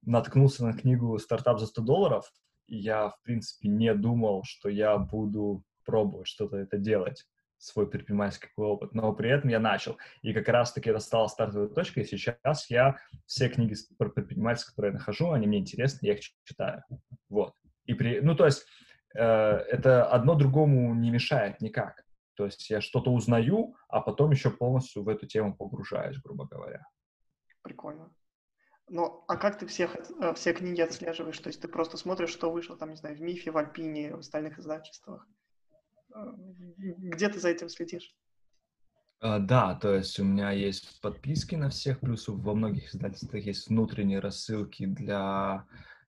наткнулся на книгу «Стартап за 100 долларов», я, в принципе, не думал, что я буду пробовать что-то это делать свой предпринимательский опыт, но при этом я начал. И как раз-таки это стало стартовой точкой, и сейчас я все книги про предпринимательство, которые я нахожу, они мне интересны, я их читаю. Вот. И при, ну, то есть э, это одно другому не мешает никак. То есть я что-то узнаю, а потом еще полностью в эту тему погружаюсь, грубо говоря. Прикольно. Ну, а как ты всех, э, все книги отслеживаешь? То есть ты просто смотришь, что вышло там, не знаю, в МИФе, в Альпине, в остальных издательствах? Где ты за этим следишь? Uh, да, то есть у меня есть подписки на всех, плюс во многих издательствах есть внутренние рассылки для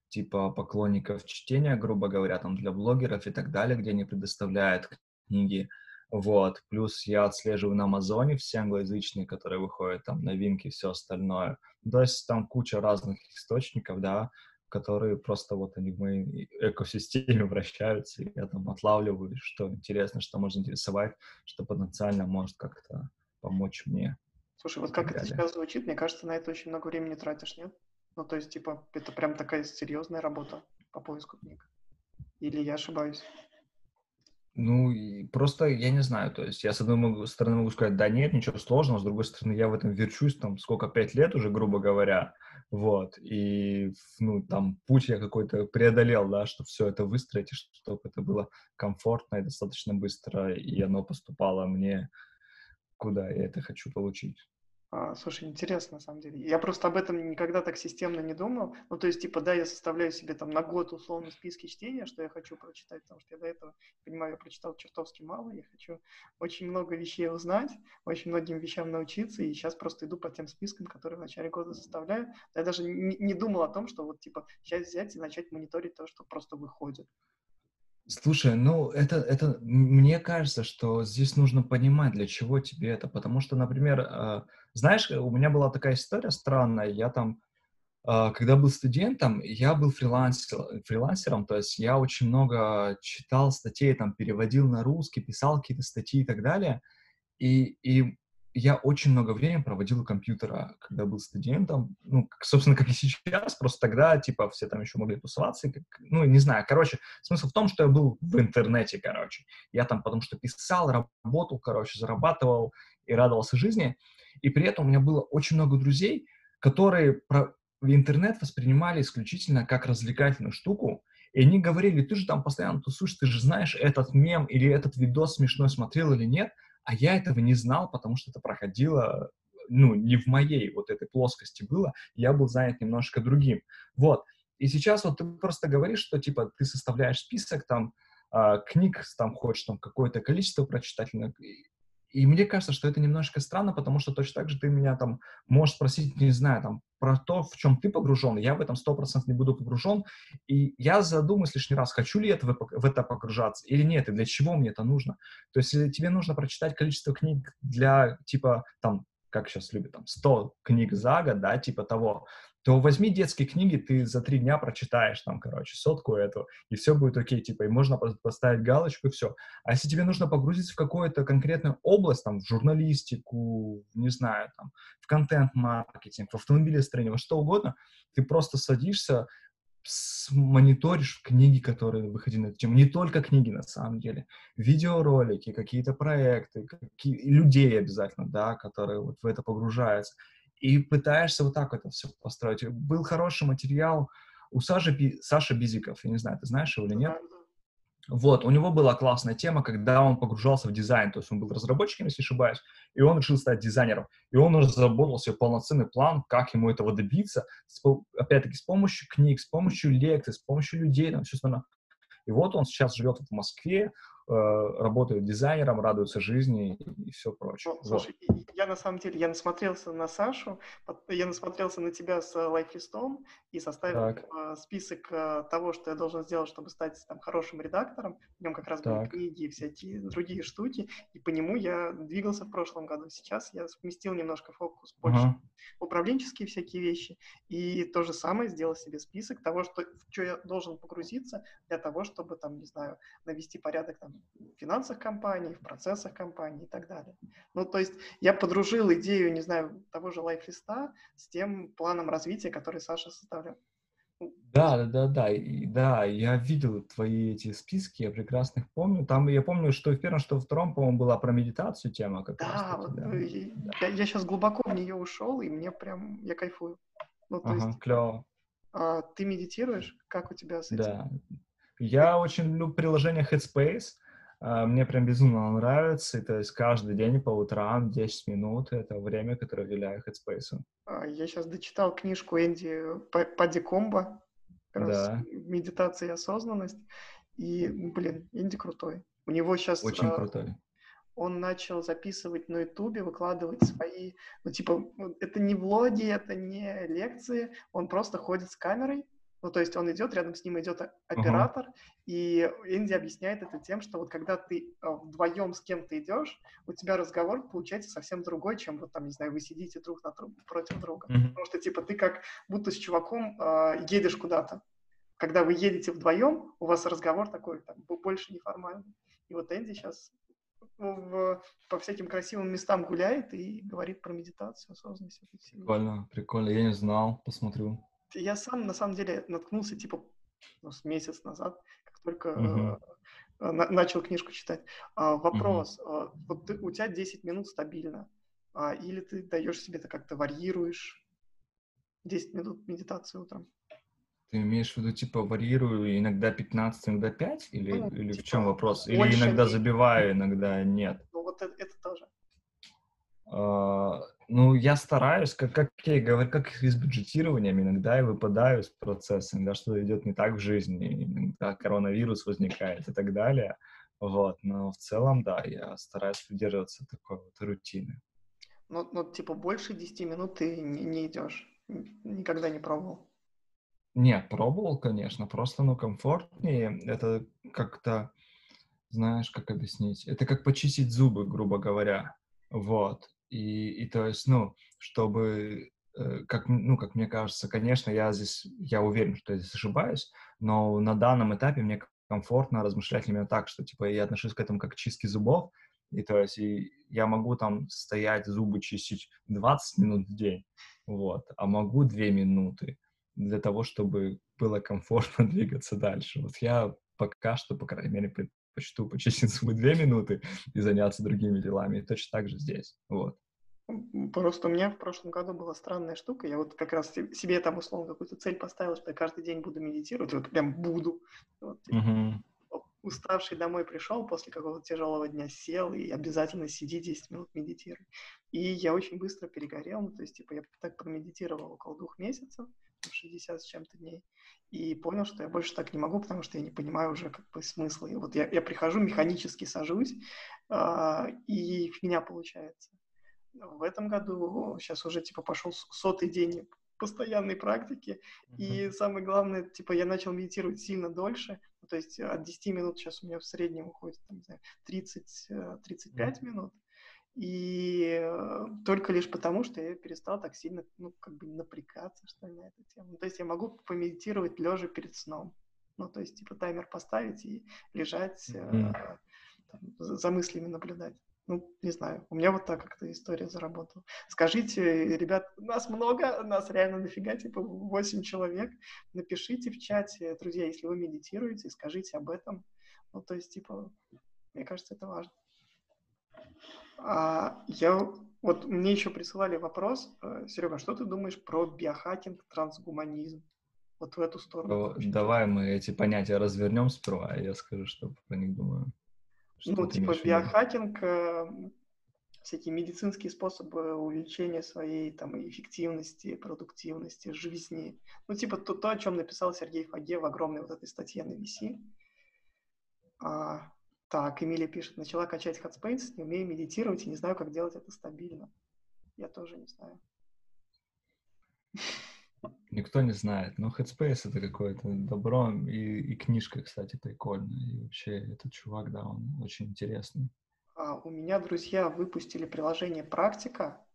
типа поклонников чтения, грубо говоря, там для блогеров и так далее, где они предоставляют книги. Вот. Плюс я отслеживаю на Амазоне все англоязычные, которые выходят, там новинки все остальное. То есть там куча разных источников, да, которые просто вот они в моей экосистеме вращаются, и я там отлавливаю, что интересно, что можно интересовать, что потенциально может как-то помочь мне. Слушай, вот как это сейчас звучит, мне кажется, на это очень много времени тратишь, нет? Ну, то есть, типа, это прям такая серьезная работа по поиску книг. Или я ошибаюсь? Ну, просто я не знаю, то есть я с одной стороны могу сказать, да нет, ничего сложного, с другой стороны я в этом верчусь, там, сколько, пять лет уже, грубо говоря, вот, и, ну, там, путь я какой-то преодолел, да, чтобы все это выстроить, и чтобы это было комфортно и достаточно быстро, и оно поступало мне, куда я это хочу получить. А, слушай, интересно, на самом деле. Я просто об этом никогда так системно не думал. Ну, то есть, типа, да, я составляю себе там на год условно списки чтения, что я хочу прочитать, потому что я до этого, понимаю, я прочитал чертовски мало, я хочу очень много вещей узнать, очень многим вещам научиться, и сейчас просто иду по тем спискам, которые в начале года составляю. Я даже не, не думал о том, что вот, типа, сейчас взять и начать мониторить то, что просто выходит. Слушай, ну это, это мне кажется, что здесь нужно понимать, для чего тебе это. Потому что, например, э, знаешь, у меня была такая история странная. Я там, э, когда был студентом, я был фрилансер, фрилансером, то есть я очень много читал статей, там переводил на русский, писал какие-то статьи и так далее. И, и я очень много времени проводил у компьютера, когда был студентом, ну, собственно, как и сейчас, просто тогда, типа, все там еще могли тусоваться, как, ну, не знаю, короче, смысл в том, что я был в интернете, короче, я там потому что писал, работал, короче, зарабатывал и радовался жизни, и при этом у меня было очень много друзей, которые про интернет воспринимали исключительно как развлекательную штуку, и они говорили, ты же там постоянно тусуешь, ты же знаешь этот мем или этот видос смешной смотрел или нет, а я этого не знал, потому что это проходило, ну, не в моей вот этой плоскости было, я был занят немножко другим. Вот. И сейчас вот ты просто говоришь, что, типа, ты составляешь список, там, э, книг, там, хочешь, там, какое-то количество прочитать, и мне кажется, что это немножко странно, потому что точно так же ты меня там можешь спросить, не знаю, там, про то, в чем ты погружен, я в этом сто процентов не буду погружен, и я задумаюсь лишний раз, хочу ли я в это погружаться или нет, и для чего мне это нужно. То есть, если тебе нужно прочитать количество книг для, типа, там, как сейчас любят, там, 100 книг за год, да, типа того, то возьми детские книги, ты за три дня прочитаешь там, короче, сотку эту, и все будет окей, типа, и можно поставить галочку, и все. А если тебе нужно погрузиться в какую-то конкретную область, там, в журналистику, не знаю, там, в контент-маркетинг, в автомобилестроение, во что угодно, ты просто садишься, мониторишь книги, которые выходили на эту тему. Не только книги, на самом деле. Видеоролики, какие-то проекты, какие, людей обязательно, да, которые вот в это погружаются и пытаешься вот так это все построить. Был хороший материал у Саши, Саша Бизиков, я не знаю, ты знаешь его или нет? Вот, у него была классная тема, когда он погружался в дизайн, то есть он был разработчиком, если не ошибаюсь, и он решил стать дизайнером. И он разработал себе полноценный план, как ему этого добиться, опять-таки с помощью книг, с помощью лекций, с помощью людей, там, все остальное. И вот он сейчас живет в Москве, работают дизайнером, радуются жизни и все прочее. Ну, слушай, вот. я на самом деле, я насмотрелся на Сашу, я насмотрелся на тебя с лайфлистом и составил так. список того, что я должен сделать, чтобы стать там хорошим редактором. В нем как раз так. были книги и всякие другие штуки, и по нему я двигался в прошлом году. Сейчас я сместил немножко фокус больше uh-huh. управленческие всякие вещи, и то же самое сделал себе список того, что, в что я должен погрузиться для того, чтобы, там, не знаю, навести порядок там, финансах компании, в процессах компании и так далее. Ну, то есть я подружил идею, не знаю, того же лайфлиста с тем планом развития, который Саша составлял. Да, да, да, да, и, да, я видел твои эти списки, я прекрасно их помню. Там я помню, что в первом, что во втором, по-моему, была про медитацию тема как да. Вот, да, э, я, я сейчас глубоко в нее ушел, и мне прям, я кайфую. Ну, то ага, есть, клево. А, ты медитируешь? Как у тебя с этим? Да, я очень люблю приложение Headspace. А, мне прям безумно нравится. То есть каждый день по утрам 10 минут — это время, которое уделяю Headspace. А, я сейчас дочитал книжку Энди Падди Комбо. Да. Медитация и осознанность. И, блин, Энди крутой. У него сейчас... Очень а, крутой. Он начал записывать на Ютубе, выкладывать свои... Ну, типа, это не влоги, это не лекции. Он просто ходит с камерой, ну, то есть он идет, рядом с ним идет оператор, uh-huh. и Энди объясняет это тем, что вот когда ты а, вдвоем с кем-то идешь, у тебя разговор получается совсем другой, чем вот там, не знаю, вы сидите друг на друг, против друга. Uh-huh. Потому что, типа, ты как будто с чуваком э, едешь куда-то. Когда вы едете вдвоем, у вас разговор такой, там, больше неформальный. И вот Энди сейчас в, по всяким красивым местам гуляет и говорит про медитацию, осознанность. Прикольно, прикольно. Я не знал, посмотрю. Я сам, на самом деле, наткнулся, типа, ну, месяц назад, как только uh-huh. э, на, начал книжку читать. А, вопрос. Uh-huh. вот ты, у тебя 10 минут стабильно. А, или ты даешь себе это как-то варьируешь? 10 минут медитации утром. Ты имеешь в виду, типа, варьирую иногда 15, иногда 5? Или, ну, или типа, в чем вопрос? Или иногда забиваю, иногда нет? Ну, вот это, это тоже. Uh, ну, я стараюсь, как, как я говорю, как и с бюджетированием, иногда я выпадаю из процесса, иногда что-то идет не так в жизни, иногда коронавирус возникает и так далее. Вот, но в целом, да, я стараюсь придерживаться такой вот рутины. Ну, ну типа, больше 10 минут ты не, не идешь? Никогда не пробовал? Нет, пробовал, конечно, просто, ну, комфортнее. Это как-то, знаешь, как объяснить? Это как почистить зубы, грубо говоря. Вот. И, и то есть, ну, чтобы, э, как, ну, как мне кажется, конечно, я здесь, я уверен, что я здесь ошибаюсь, но на данном этапе мне комфортно размышлять именно так, что, типа, я отношусь к этому как к чистке зубов, и то есть и я могу там стоять, зубы чистить 20 минут в день, вот, а могу 2 минуты для того, чтобы было комфортно двигаться дальше. Вот я пока что, по крайней мере, предпочту почистить зубы две минуты и заняться другими делами. И точно так же здесь. Вот. Просто у меня в прошлом году была странная штука. Я вот как раз себе там условно какую-то цель поставила, что я каждый день буду медитировать. Вот прям буду. Вот, uh-huh. Уставший домой пришел после какого-то тяжелого дня, сел и обязательно сиди 10 минут медитируй. И я очень быстро перегорел. Ну, то есть, типа, я так промедитировал около двух месяцев, 60 с чем-то дней и понял, что я больше так не могу, потому что я не понимаю уже как бы смысла. И вот я, я прихожу, механически сажусь, э, и меня получается. В этом году сейчас уже типа пошел сотый день постоянной практики, mm-hmm. и самое главное, типа я начал медитировать сильно дольше, то есть от 10 минут сейчас у меня в среднем уходит, там, не знаю, 30-35 mm-hmm. минут, и э, только лишь потому, что я перестал так сильно, ну, как бы напрягаться, что ли, на эту тему. То есть я могу помедитировать лежа перед сном. Ну, то есть, типа, таймер поставить и лежать, mm-hmm. э, там, за мыслями наблюдать. Ну, не знаю, у меня вот так как-то история заработала. Скажите, ребят, нас много, нас реально дофига, типа 8 человек. Напишите в чате, друзья, если вы медитируете, скажите об этом. Ну, то есть, типа, мне кажется, это важно. А, я вот мне еще присылали вопрос, э, Серега, что ты думаешь про биохакинг, трансгуманизм? Вот в эту сторону. давай мы эти понятия развернем сперва, а я скажу, что про них думаю. Что ну, типа биохакинг, э, всякие медицинские способы увеличения своей там эффективности, продуктивности, жизни. Ну, типа то, то о чем написал Сергей Фаге в огромной вот этой статье на VC. А, Так, Эмилия пишет, начала качать Headspace, не умею медитировать и не знаю, как делать это стабильно. Я тоже не знаю. Никто не знает, но Headspace это какое-то добро, и, и книжка, кстати, прикольная, и вообще этот чувак, да, он очень интересный. А, у меня друзья выпустили приложение «Практика».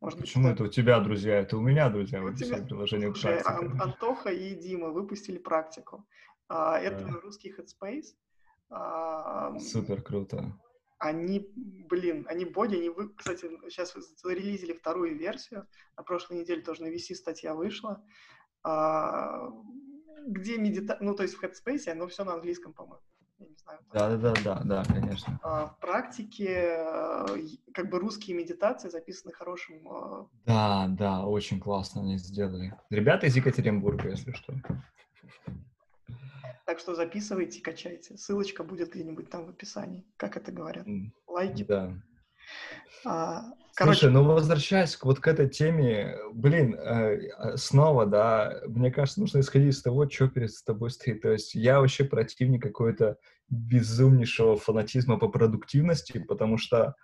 Может Почему быть, это у тебя друзья? Это у меня друзья выпустили тебя... приложение Слушай, «Практика». Ан- Антоха и Дима выпустили «Практику». А, это да. русский Headspace. А, Супер круто они, блин, они боди, они, вы, кстати, сейчас зарелизили вторую версию, на прошлой неделе тоже на VC статья вышла, а, где медитация, ну, то есть в Headspace, оно все на английском, по-моему. Да, да, да, да, да, конечно. А, в практике как бы русские медитации записаны хорошим... Да, да, очень классно они сделали. Ребята из Екатеринбурга, если что. Так что записывайте, качайте. Ссылочка будет где-нибудь там в описании, как это говорят. Лайки. Да. А, короче... Слушай, ну возвращаясь к, вот к этой теме, блин, э, снова, да, мне кажется, нужно исходить из того, что перед тобой стоит. То есть я вообще противник какой-то безумнейшего фанатизма по продуктивности, потому что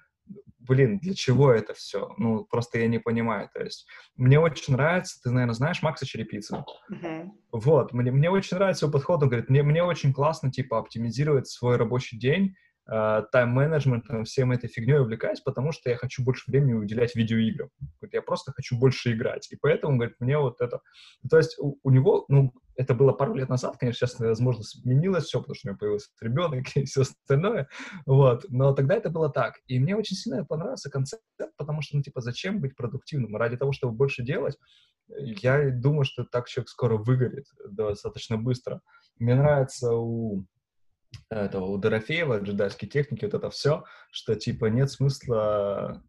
блин, для чего это все? Ну, просто я не понимаю. То есть мне очень нравится, ты, наверное, знаешь Макса Черепицу? Uh-huh. Вот, мне, мне очень нравится его подход. Он говорит, мне, мне очень классно, типа, оптимизировать свой рабочий день, э, тайм-менеджментом, всем этой фигней увлекаюсь, потому что я хочу больше времени уделять видеоиграм. Я просто хочу больше играть. И поэтому, говорит, мне вот это... То есть у, у него, ну, это было пару лет назад, конечно, сейчас, возможно, сменилось все, потому что у меня появился ребенок и все остальное, вот, но тогда это было так. И мне очень сильно понравился концепт, потому что, ну, типа, зачем быть продуктивным? Ради того, чтобы больше делать, я думаю, что так человек скоро выгорит достаточно быстро. Мне нравится у этого, у Дорофеева, джедайские техники, вот это все, что, типа, нет смысла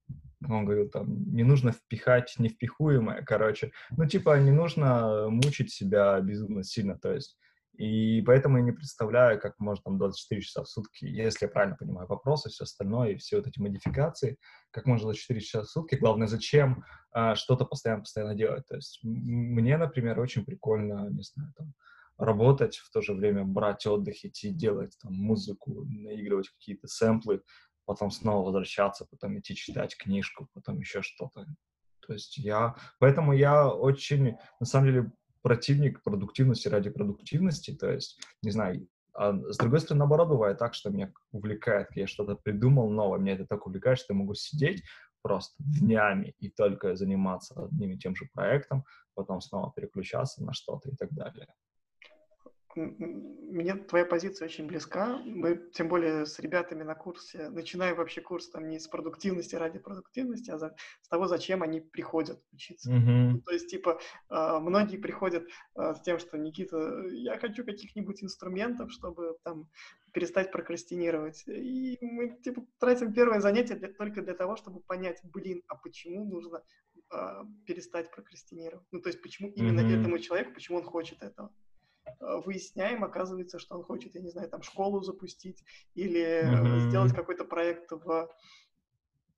он говорил, там, не нужно впихать невпихуемое, короче. Ну, типа, не нужно мучить себя безумно сильно, то есть. И поэтому я не представляю, как можно там 24 часа в сутки, если я правильно понимаю вопросы, все остальное и все вот эти модификации, как можно 24 часа в сутки, главное, зачем а, что-то постоянно-постоянно делать. То есть мне, например, очень прикольно, не знаю, там, работать, в то же время брать отдых, идти делать там музыку, наигрывать какие-то сэмплы, потом снова возвращаться, потом идти читать книжку, потом еще что-то. То есть я... Поэтому я очень, на самом деле, противник продуктивности ради продуктивности. То есть, не знаю, а с другой стороны, наоборот, бывает так, что меня увлекает, я что-то придумал новое, меня это так увлекает, что я могу сидеть просто днями и только заниматься одним и тем же проектом, потом снова переключаться на что-то и так далее мне твоя позиция очень близка. Мы, тем более, с ребятами на курсе, начинаем вообще курс там не с продуктивности ради продуктивности, а за, с того, зачем они приходят учиться. Mm-hmm. То есть, типа, э, многие приходят э, с тем, что, Никита, я хочу каких-нибудь инструментов, чтобы там перестать прокрастинировать. И мы, типа, тратим первое занятие для, только для того, чтобы понять, блин, а почему нужно э, перестать прокрастинировать? Ну, то есть, почему именно mm-hmm. этому человеку, почему он хочет этого? Э, выясняем, оказывается, что он хочет, я не знаю, там школу запустить или mm-hmm. сделать какой-то проект в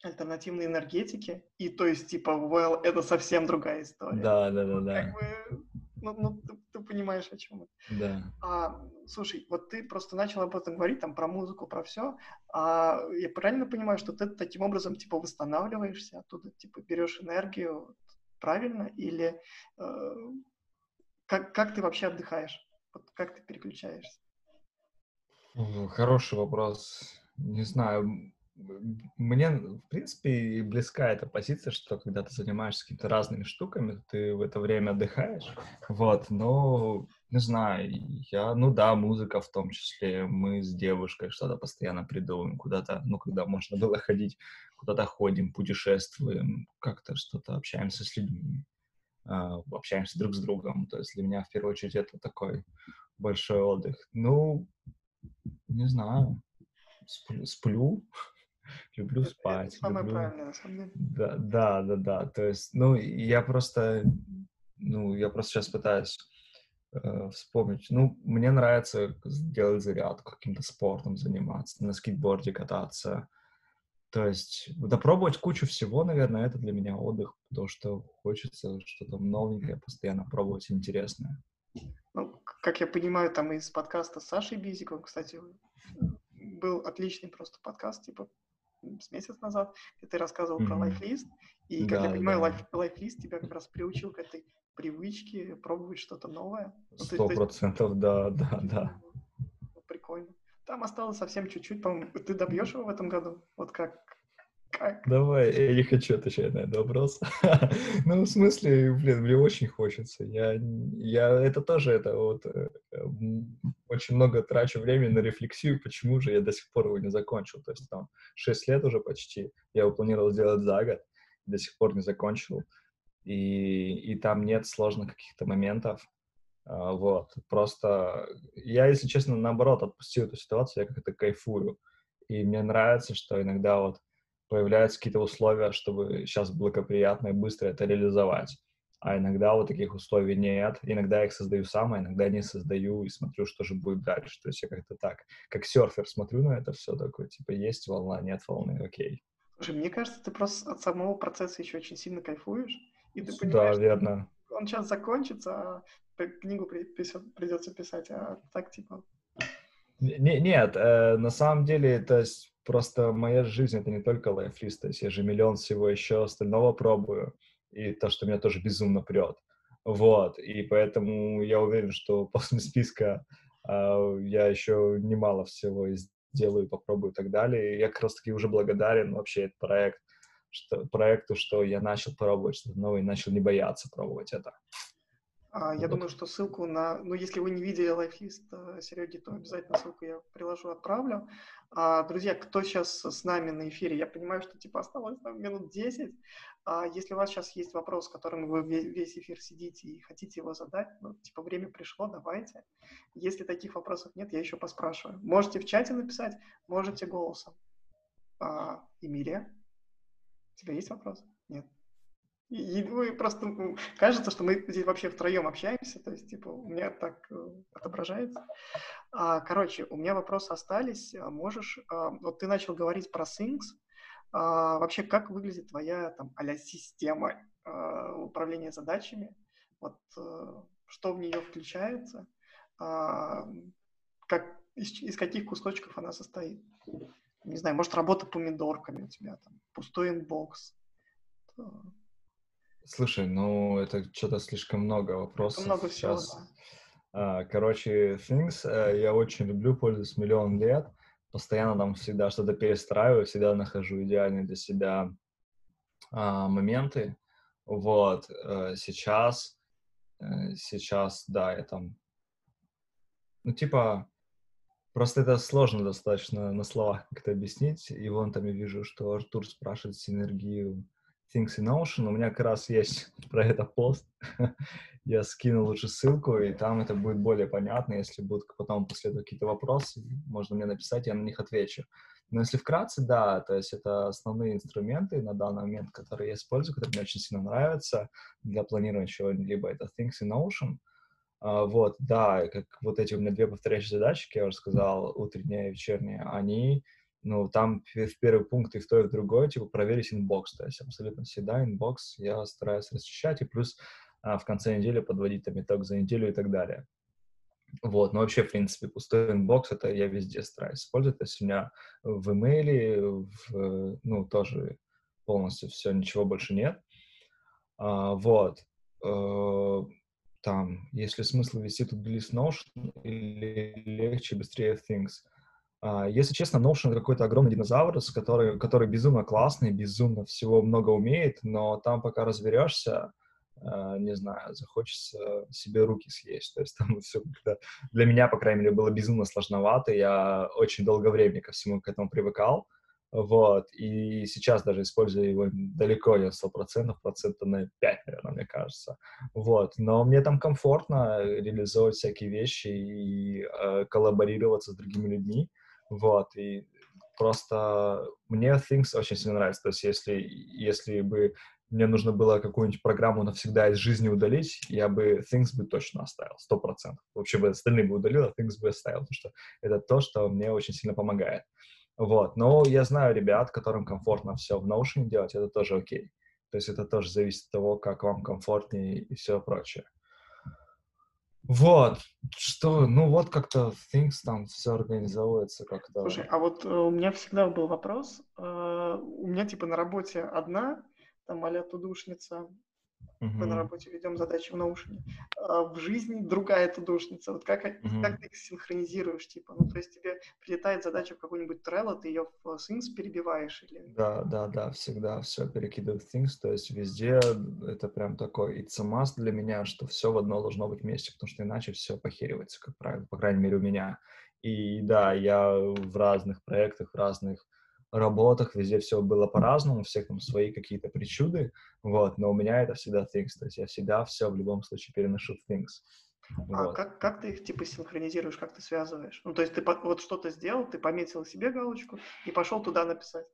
альтернативной энергетике. И то есть, типа, well, это совсем другая история. Да, да, да, да. Как бы, ну, ну ты, ты понимаешь, о чем это. Да. А, слушай, вот ты просто начал об этом говорить, там, про музыку, про все. А я правильно понимаю, что ты таким образом, типа, восстанавливаешься, оттуда, типа, берешь энергию, правильно? Или э, как, как ты вообще отдыхаешь? Вот как ты переключаешься? Хороший вопрос. Не знаю. Мне, в принципе, близка эта позиция, что когда ты занимаешься какими-то разными штуками, ты в это время отдыхаешь. Вот, но, не знаю, я, ну да, музыка в том числе. Мы с девушкой что-то постоянно придумываем, куда-то, ну, когда можно было ходить, куда-то ходим, путешествуем, как-то что-то общаемся с людьми. А, общаемся друг с другом. То есть для меня в первую очередь это такой большой отдых. Ну, не знаю, сплю, сплю люблю спать. Это самое люблю... правильное, на самом деле. Да, да, да, да. То есть, ну, я просто, ну, я просто сейчас пытаюсь э, вспомнить. Ну, мне нравится делать зарядку, каким-то спортом заниматься, на скейтборде кататься, то есть допробовать кучу всего, наверное, это для меня отдых, потому что хочется что-то новенькое постоянно пробовать, интересное. Ну, как я понимаю, там из подкаста с Сашей Бизиком, кстати, был отличный просто подкаст, типа, с месяц назад, где ты рассказывал mm-hmm. про лайфлист, и, как да, я понимаю, да. лайфлист тебя как раз приучил к этой привычке пробовать что-то новое. Ну, Сто процентов, да, да, да. Там осталось совсем чуть-чуть, по-моему, ты добьешь его в этом году? Вот как, как? Давай, я не хочу отвечать на этот вопрос. ну, в смысле, блин, мне очень хочется. Я, я это тоже, это вот, э, очень много трачу времени на рефлексию, почему же я до сих пор его не закончил. То есть там 6 лет уже почти, я его планировал сделать за год, до сих пор не закончил. И, и там нет сложных каких-то моментов. А, вот, просто я, если честно, наоборот, отпустил эту ситуацию, я как-то кайфую. И мне нравится, что иногда вот появляются какие-то условия, чтобы сейчас благоприятно и быстро это реализовать. А иногда вот таких условий нет. Иногда я их создаю сам, а иногда не создаю и смотрю, что же будет дальше. То есть я как-то так, как серфер смотрю на это все такое, типа, есть волна, нет волны, окей. Слушай, мне кажется, ты просто от самого процесса еще очень сильно кайфуешь, и ты понимаешь, да, верно. Он сейчас закончится, а книгу придется писать, а так типа... Не, нет, э, на самом деле это просто моя жизнь это не только лайфлист, то есть я же миллион всего еще остального пробую, и то, что меня тоже безумно прет. Вот, и поэтому я уверен, что после списка э, я еще немало всего сделаю, попробую и так далее. И я как раз-таки уже благодарен вообще этот проект, что, проекту, что я начал пробовать что-то новое начал не бояться пробовать это. А, я вот. думаю, что ссылку на... Ну, если вы не видели лайфлист э, Сереги, то обязательно ссылку я приложу, отправлю. А, друзья, кто сейчас с нами на эфире? Я понимаю, что типа осталось там минут 10. А, если у вас сейчас есть вопрос, которым вы весь эфир сидите и хотите его задать, ну, типа время пришло, давайте. Если таких вопросов нет, я еще поспрашиваю. Можете в чате написать, можете голосом. А, Эмилия, у тебя есть вопрос? Нет. И мы просто кажется, что мы здесь вообще втроем общаемся, то есть, типа, у меня так э, отображается. А, короче, у меня вопросы остались. А можешь, а, вот ты начал говорить про Things. А, вообще, как выглядит твоя там а система а, управления задачами? Вот а, что в нее включается? А, как, из, из каких кусочков она состоит? Не знаю, может, работа помидорками у тебя там, пустой inbox. Слушай, ну это что-то слишком много вопросов. Много всего, Сейчас. Да. Короче, Things э, я очень люблю, пользуюсь миллион лет. Постоянно там всегда что-то перестраиваю, всегда нахожу идеальные для себя а, моменты. Вот, э, сейчас, э, сейчас, да, я там, ну, типа, просто это сложно достаточно на словах как-то объяснить. И вон там я вижу, что Артур спрашивает синергию Things in Ocean. У меня как раз есть про это пост. Я скину лучше ссылку, и там это будет более понятно. Если будут потом последовать какие-то вопросы, можно мне написать, я на них отвечу. Но если вкратце, да, то есть это основные инструменты на данный момент, которые я использую, которые мне очень сильно нравятся для планирования чего-либо. Это Things и Notion. Э, вот, да, как вот эти у меня две повторяющие задачки, я уже сказал, утренняя и вечерняя, они ну, там в первый пункт и в то, и в другой, типа, проверить inbox, то есть абсолютно всегда inbox я стараюсь расчищать, и плюс а, в конце недели подводить там итог за неделю и так далее. Вот, но вообще, в принципе, пустой inbox, это я везде стараюсь использовать, то есть у меня в имейле, в, ну, тоже полностью все, ничего больше нет. А, вот. Там, есть ли смысл вести тут лист Notion или легче, быстрее Things — а, если честно, Notion — какой-то огромный динозавр, который, который безумно классный, безумно всего много умеет, но там пока разберешься, а, не знаю, захочется себе руки съесть. То есть там все как-то для меня, по крайней мере, было безумно сложновато. Я очень долгое время ко всему к этому привыкал. Вот, и сейчас даже использую его далеко не сто процентов, процента на 5, наверное, мне кажется. Вот, но мне там комфортно реализовывать всякие вещи и э, коллаборироваться с другими людьми. Вот, и просто мне Things очень сильно нравится. То есть если, если бы мне нужно было какую-нибудь программу навсегда из жизни удалить, я бы Things бы точно оставил, сто процентов. Вообще бы остальные бы удалил, а Things бы оставил, потому что это то, что мне очень сильно помогает. Вот, но я знаю ребят, которым комфортно все в Notion делать, это тоже окей. То есть это тоже зависит от того, как вам комфортнее и все прочее. Вот, что, ну вот как-то things там все организовывается как-то. Слушай, а вот э, у меня всегда был вопрос. Э, у меня типа на работе одна, там а тудушница, мы на работе ведем задачи в Notion. А в жизни другая тудушница. Вот как, uh как ты их синхронизируешь, типа? Ну, то есть тебе прилетает задача в какой-нибудь Trello, ты ее в Things перебиваешь или... Да, да, да, всегда все перекидываю в Things, то есть везде это прям такой it's a must для меня, что все в одно должно быть вместе, потому что иначе все похеривается, как правило, по крайней мере у меня. И да, я в разных проектах, в разных работах, везде все было по-разному, у всех там свои какие-то причуды, вот, но у меня это всегда things, то есть я всегда все в любом случае переношу в things. А вот. как, как ты их типа синхронизируешь, как ты связываешь? Ну, то есть ты вот что-то сделал, ты пометил себе галочку и пошел туда написать.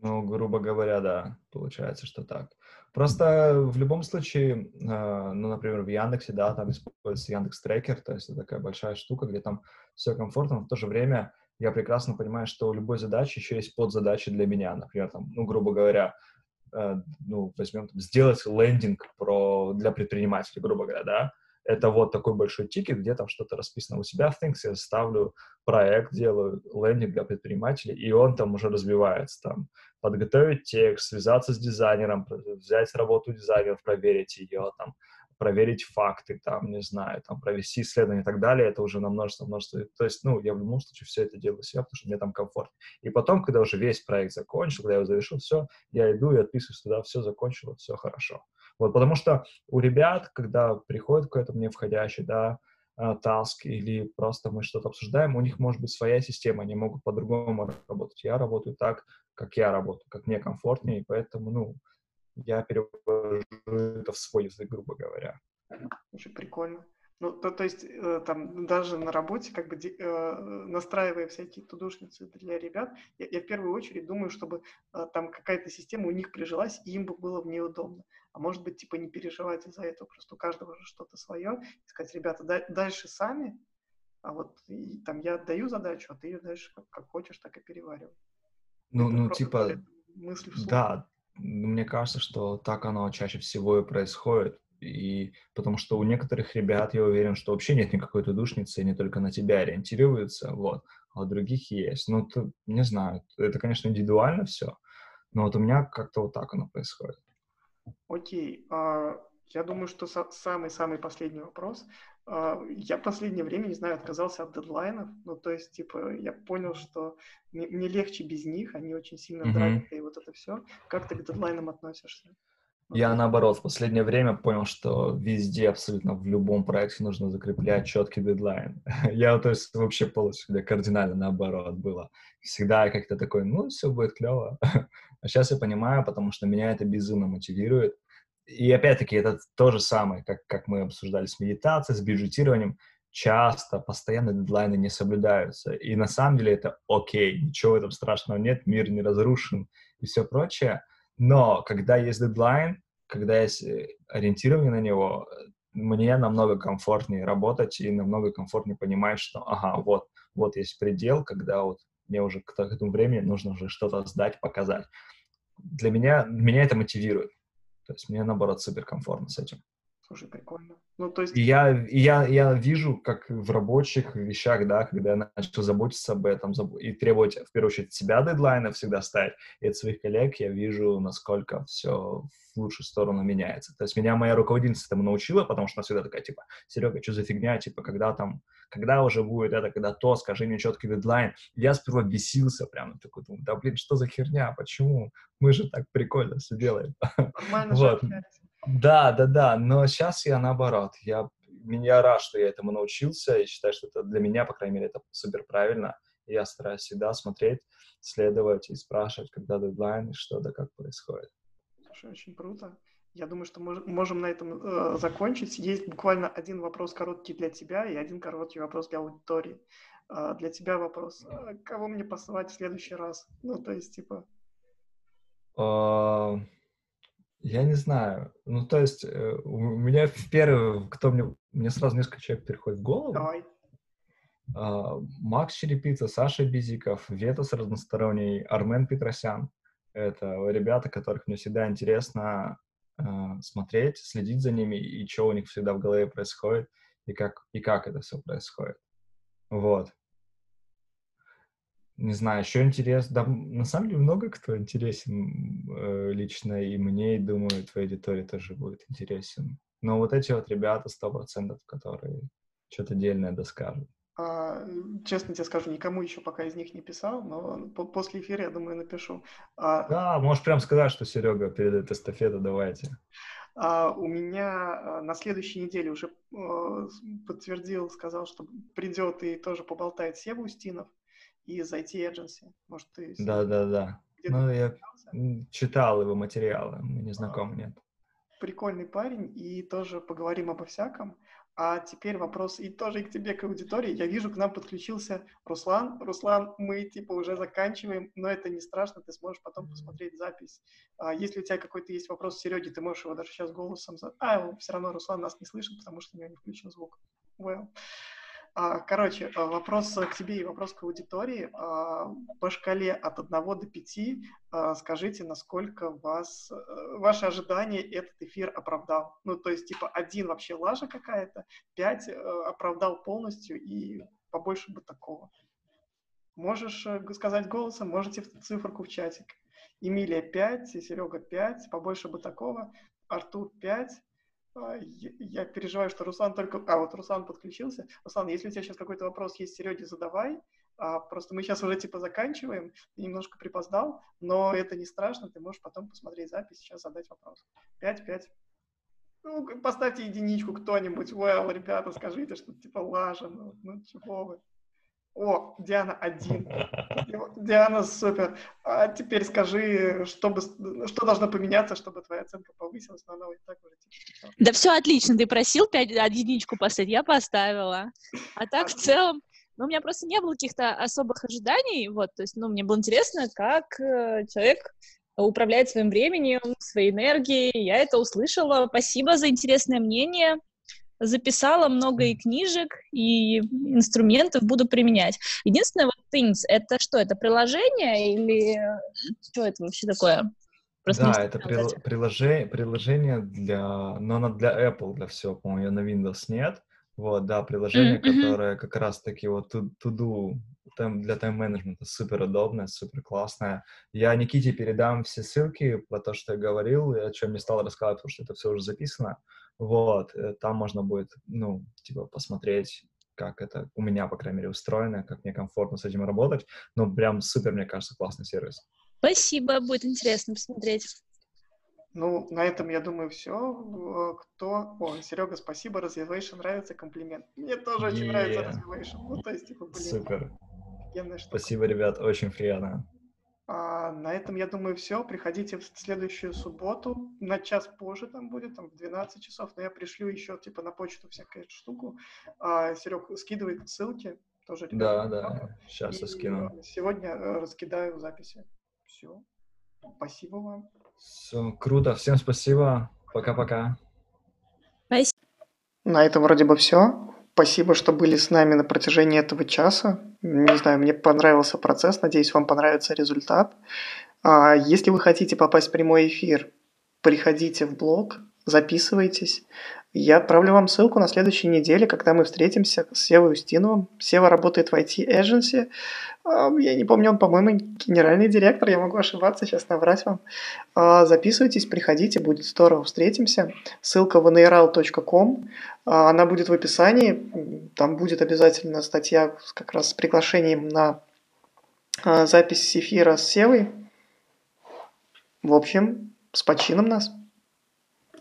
ну, грубо говоря, да, получается, что так. Просто в любом случае, э, ну, например, в Яндексе, да, там используется Яндекс Трекер, то есть это такая большая штука, где там все комфортно, но в то же время я прекрасно понимаю, что у любой задачи еще есть подзадачи для меня. Например, там, ну, грубо говоря, э, ну, возьмем, там, сделать лендинг про, для предпринимателей, грубо говоря, да, это вот такой большой тикет, где там что-то расписано у себя в Things, я ставлю проект, делаю лендинг для предпринимателей, и он там уже развивается, там, подготовить текст, связаться с дизайнером, взять работу дизайнеров, проверить ее, там, проверить факты, там, не знаю, там, провести исследование и так далее, это уже на множество, множество. То есть, ну, я в любом случае все это делаю себя, потому что мне там комфорт. И потом, когда уже весь проект закончил, когда я его завершил, все, я иду и отписываюсь туда, все закончил, все хорошо. Вот, потому что у ребят, когда приходит какой-то мне входящий, да, таск или просто мы что-то обсуждаем, у них может быть своя система, они могут по-другому работать. Я работаю так, как я работаю, как мне комфортнее, и поэтому, ну, я перевожу это в свой язык, грубо говоря. Очень прикольно. Ну, то, то есть, э, там, даже на работе, как бы, э, настраивая всякие тудушницы для ребят, я, я в первую очередь думаю, чтобы э, там какая-то система у них прижилась, и им бы было в ней удобно. А может быть, типа, не переживать из-за этого, просто у каждого же что-то свое, и сказать, ребята, да, дальше сами, а вот и, там я отдаю задачу, а ты ее дальше как, как хочешь, так и переваривай. Ну, Это ну, типа, мысли вслух. да, мне кажется, что так оно чаще всего и происходит. И потому что у некоторых ребят, я уверен, что вообще нет никакой душницы, они только на тебя ориентируются, вот, а у других есть. Ну, то, не знаю, это, конечно, индивидуально все, но вот у меня как-то вот так оно происходит. Окей, а, я думаю, что самый-самый последний вопрос. А, я в последнее время, не знаю, отказался от дедлайнов. Ну, то есть, типа, я понял, что мне, мне легче без них, они очень сильно mm-hmm. драйвят, и вот это все. Как ты к дедлайнам относишься? Я наоборот, в последнее время понял, что везде, абсолютно в любом проекте нужно закреплять четкий дедлайн. я, то есть, вообще полностью для кардинально наоборот было. Всегда как-то такой, ну, все будет клево. а сейчас я понимаю, потому что меня это безумно мотивирует и опять-таки это то же самое, как, как мы обсуждали с медитацией, с бюджетированием. Часто, постоянно дедлайны не соблюдаются. И на самом деле это окей, ничего в этом страшного нет, мир не разрушен и все прочее. Но когда есть дедлайн, когда есть э, ориентирование на него, мне намного комфортнее работать и намного комфортнее понимать, что, ага, вот, вот есть предел, когда вот мне уже к этому времени нужно уже что-то сдать, показать. Для меня, меня это мотивирует. То есть мне, наоборот, супер комфортно с этим. Слушай, прикольно. Ну, то есть... Я, я, я вижу, как в рабочих вещах, да, когда я начал заботиться об этом заб... и требовать, в первую очередь, себя дедлайна всегда ставить, и от своих коллег я вижу, насколько все в лучшую сторону меняется. То есть меня моя руководительница этому научила, потому что она всегда такая, типа, Серега, что за фигня, типа, когда там, когда уже будет это, когда то, скажи мне четкий дедлайн. Я сперва бесился прям, такой, думаю, да, блин, что за херня, почему? Мы же так прикольно все делаем. Нормально вот. Да, да, да, но сейчас я наоборот, я, меня рад, что я этому научился, и считаю, что это для меня, по крайней мере, это супер правильно. И я стараюсь всегда смотреть, следовать и спрашивать, когда дедлайн и что да как происходит. Слушай, очень круто. Я думаю, что мож, можем на этом э, закончить. Есть буквально один вопрос короткий для тебя и один короткий вопрос для аудитории. Э, для тебя вопрос. Э, кого мне посылать в следующий раз? Ну, то есть, типа... Uh... Я не знаю. Ну, то есть, э, у меня в первый, кто мне... Мне сразу несколько человек приходит в голову. Давай. А, Макс Черепица, Саша Бизиков, Ветас разносторонний, Армен Петросян. Это ребята, которых мне всегда интересно э, смотреть, следить за ними и что у них всегда в голове происходит. и как, и как это все происходит. Вот. Не знаю, еще интересно. Да, на самом деле много кто интересен э, лично и мне, и думаю, твоей аудитории тоже будет интересен. Но вот эти вот ребята, сто процентов, которые что-то дельное доскажут. А, честно тебе скажу, никому еще пока из них не писал, но по после эфира, я думаю, напишу. А, да, можешь прям сказать, что Серега передает эстафету, давайте. А, у меня а, на следующей неделе уже а, подтвердил, сказал, что придет и тоже поболтает Сева Устинов из IT Agency. Может, ты... Да, да, да. Ну, я читал его материалы, мы не знакомы, нет. Прикольный парень, и тоже поговорим обо всяком. А теперь вопрос и тоже и к тебе, к аудитории. Я вижу, к нам подключился Руслан. Руслан, мы типа уже заканчиваем, но это не страшно, ты сможешь потом посмотреть запись. А если у тебя какой-то есть вопрос Сереге, ты можешь его даже сейчас голосом... За... А, все равно Руслан нас не слышит, потому что у него не включен звук. Well. А, короче, а, вопрос к тебе и вопрос к аудитории. А, по шкале от 1 до 5 скажите, насколько вас, э, ваши ожидания этот эфир оправдал. Ну, то есть, типа, один вообще лажа какая-то, 5 э, оправдал полностью и побольше бы такого. Можешь э, сказать голосом, можете циферку в чатик. Эмилия 5, Серега 5, побольше бы такого, Артур 5, а, я переживаю, что Руслан только... А, вот Руслан подключился. Руслан, если у тебя сейчас какой-то вопрос есть, Сереге, задавай. А, просто мы сейчас уже типа заканчиваем, ты немножко припоздал, но это не страшно, ты можешь потом посмотреть запись, сейчас задать вопрос. Пять, пять. Ну, поставьте единичку кто-нибудь. Well, ребята, скажите, что типа лажа, ну, ну чего вы. О, Диана один. Диана супер. А теперь скажи, чтобы, что должно поменяться, чтобы твоя оценка повысилась, но она вот так уже типа, Да все отлично, ты просил 5, единичку поставить, я поставила. А так в целом, ну, у меня просто не было каких-то особых ожиданий, вот, то есть, ну, мне было интересно, как э, человек управляет своим временем, своей энергией, я это услышала. Спасибо за интересное мнение записала много и книжек, и инструментов буду применять. Единственное, вот Things, это что, это приложение или что это вообще такое? Просто да, это при, приложение, приложение для, но оно для Apple, для всего, по-моему, ее на Windows нет. Вот, да, приложение, mm-hmm. которое как раз-таки вот to-do для тайм-менеджмента супер удобное, супер классное. Я Никите передам все ссылки про то, что я говорил, и о чем не стал рассказывать, потому что это все уже записано. Вот, э, там можно будет, ну, типа, посмотреть, как это у меня, по крайней мере, устроено, как мне комфортно с этим работать. Ну, прям супер, мне кажется, классный сервис. Спасибо, будет интересно посмотреть. Ну, на этом, я думаю, все. Кто... О, Серега, спасибо, Развивation нравится, комплимент. Мне тоже yeah. очень нравится Развивation. Ну, то есть, типа, блин. Супер. Спасибо, ребят, очень приятно. А, на этом, я думаю, все. Приходите в следующую субботу. На час позже там будет, там в 12 часов. Но я пришлю еще типа на почту всякую штуку. А, Серег, скидывай ссылки. Тоже да, да. Сейчас я скину. Сегодня э, раскидаю записи. Все. Спасибо вам. Все, круто. Всем спасибо. Пока-пока. На этом вроде бы все. Спасибо, что были с нами на протяжении этого часа. Не знаю, мне понравился процесс, надеюсь, вам понравится результат. А, если вы хотите попасть в прямой эфир, приходите в блог, записывайтесь. Я отправлю вам ссылку на следующей неделе, когда мы встретимся с Севой Устиновым. Сева работает в IT Agency. А, я не помню, он, по-моему, генеральный директор, я могу ошибаться, сейчас наврать вам. А, записывайтесь, приходите, будет здорово, встретимся. Ссылка в nral.com, а, она будет в описании, там будет обязательно статья как раз с приглашением на запись эфира с Севой. В общем, с почином нас.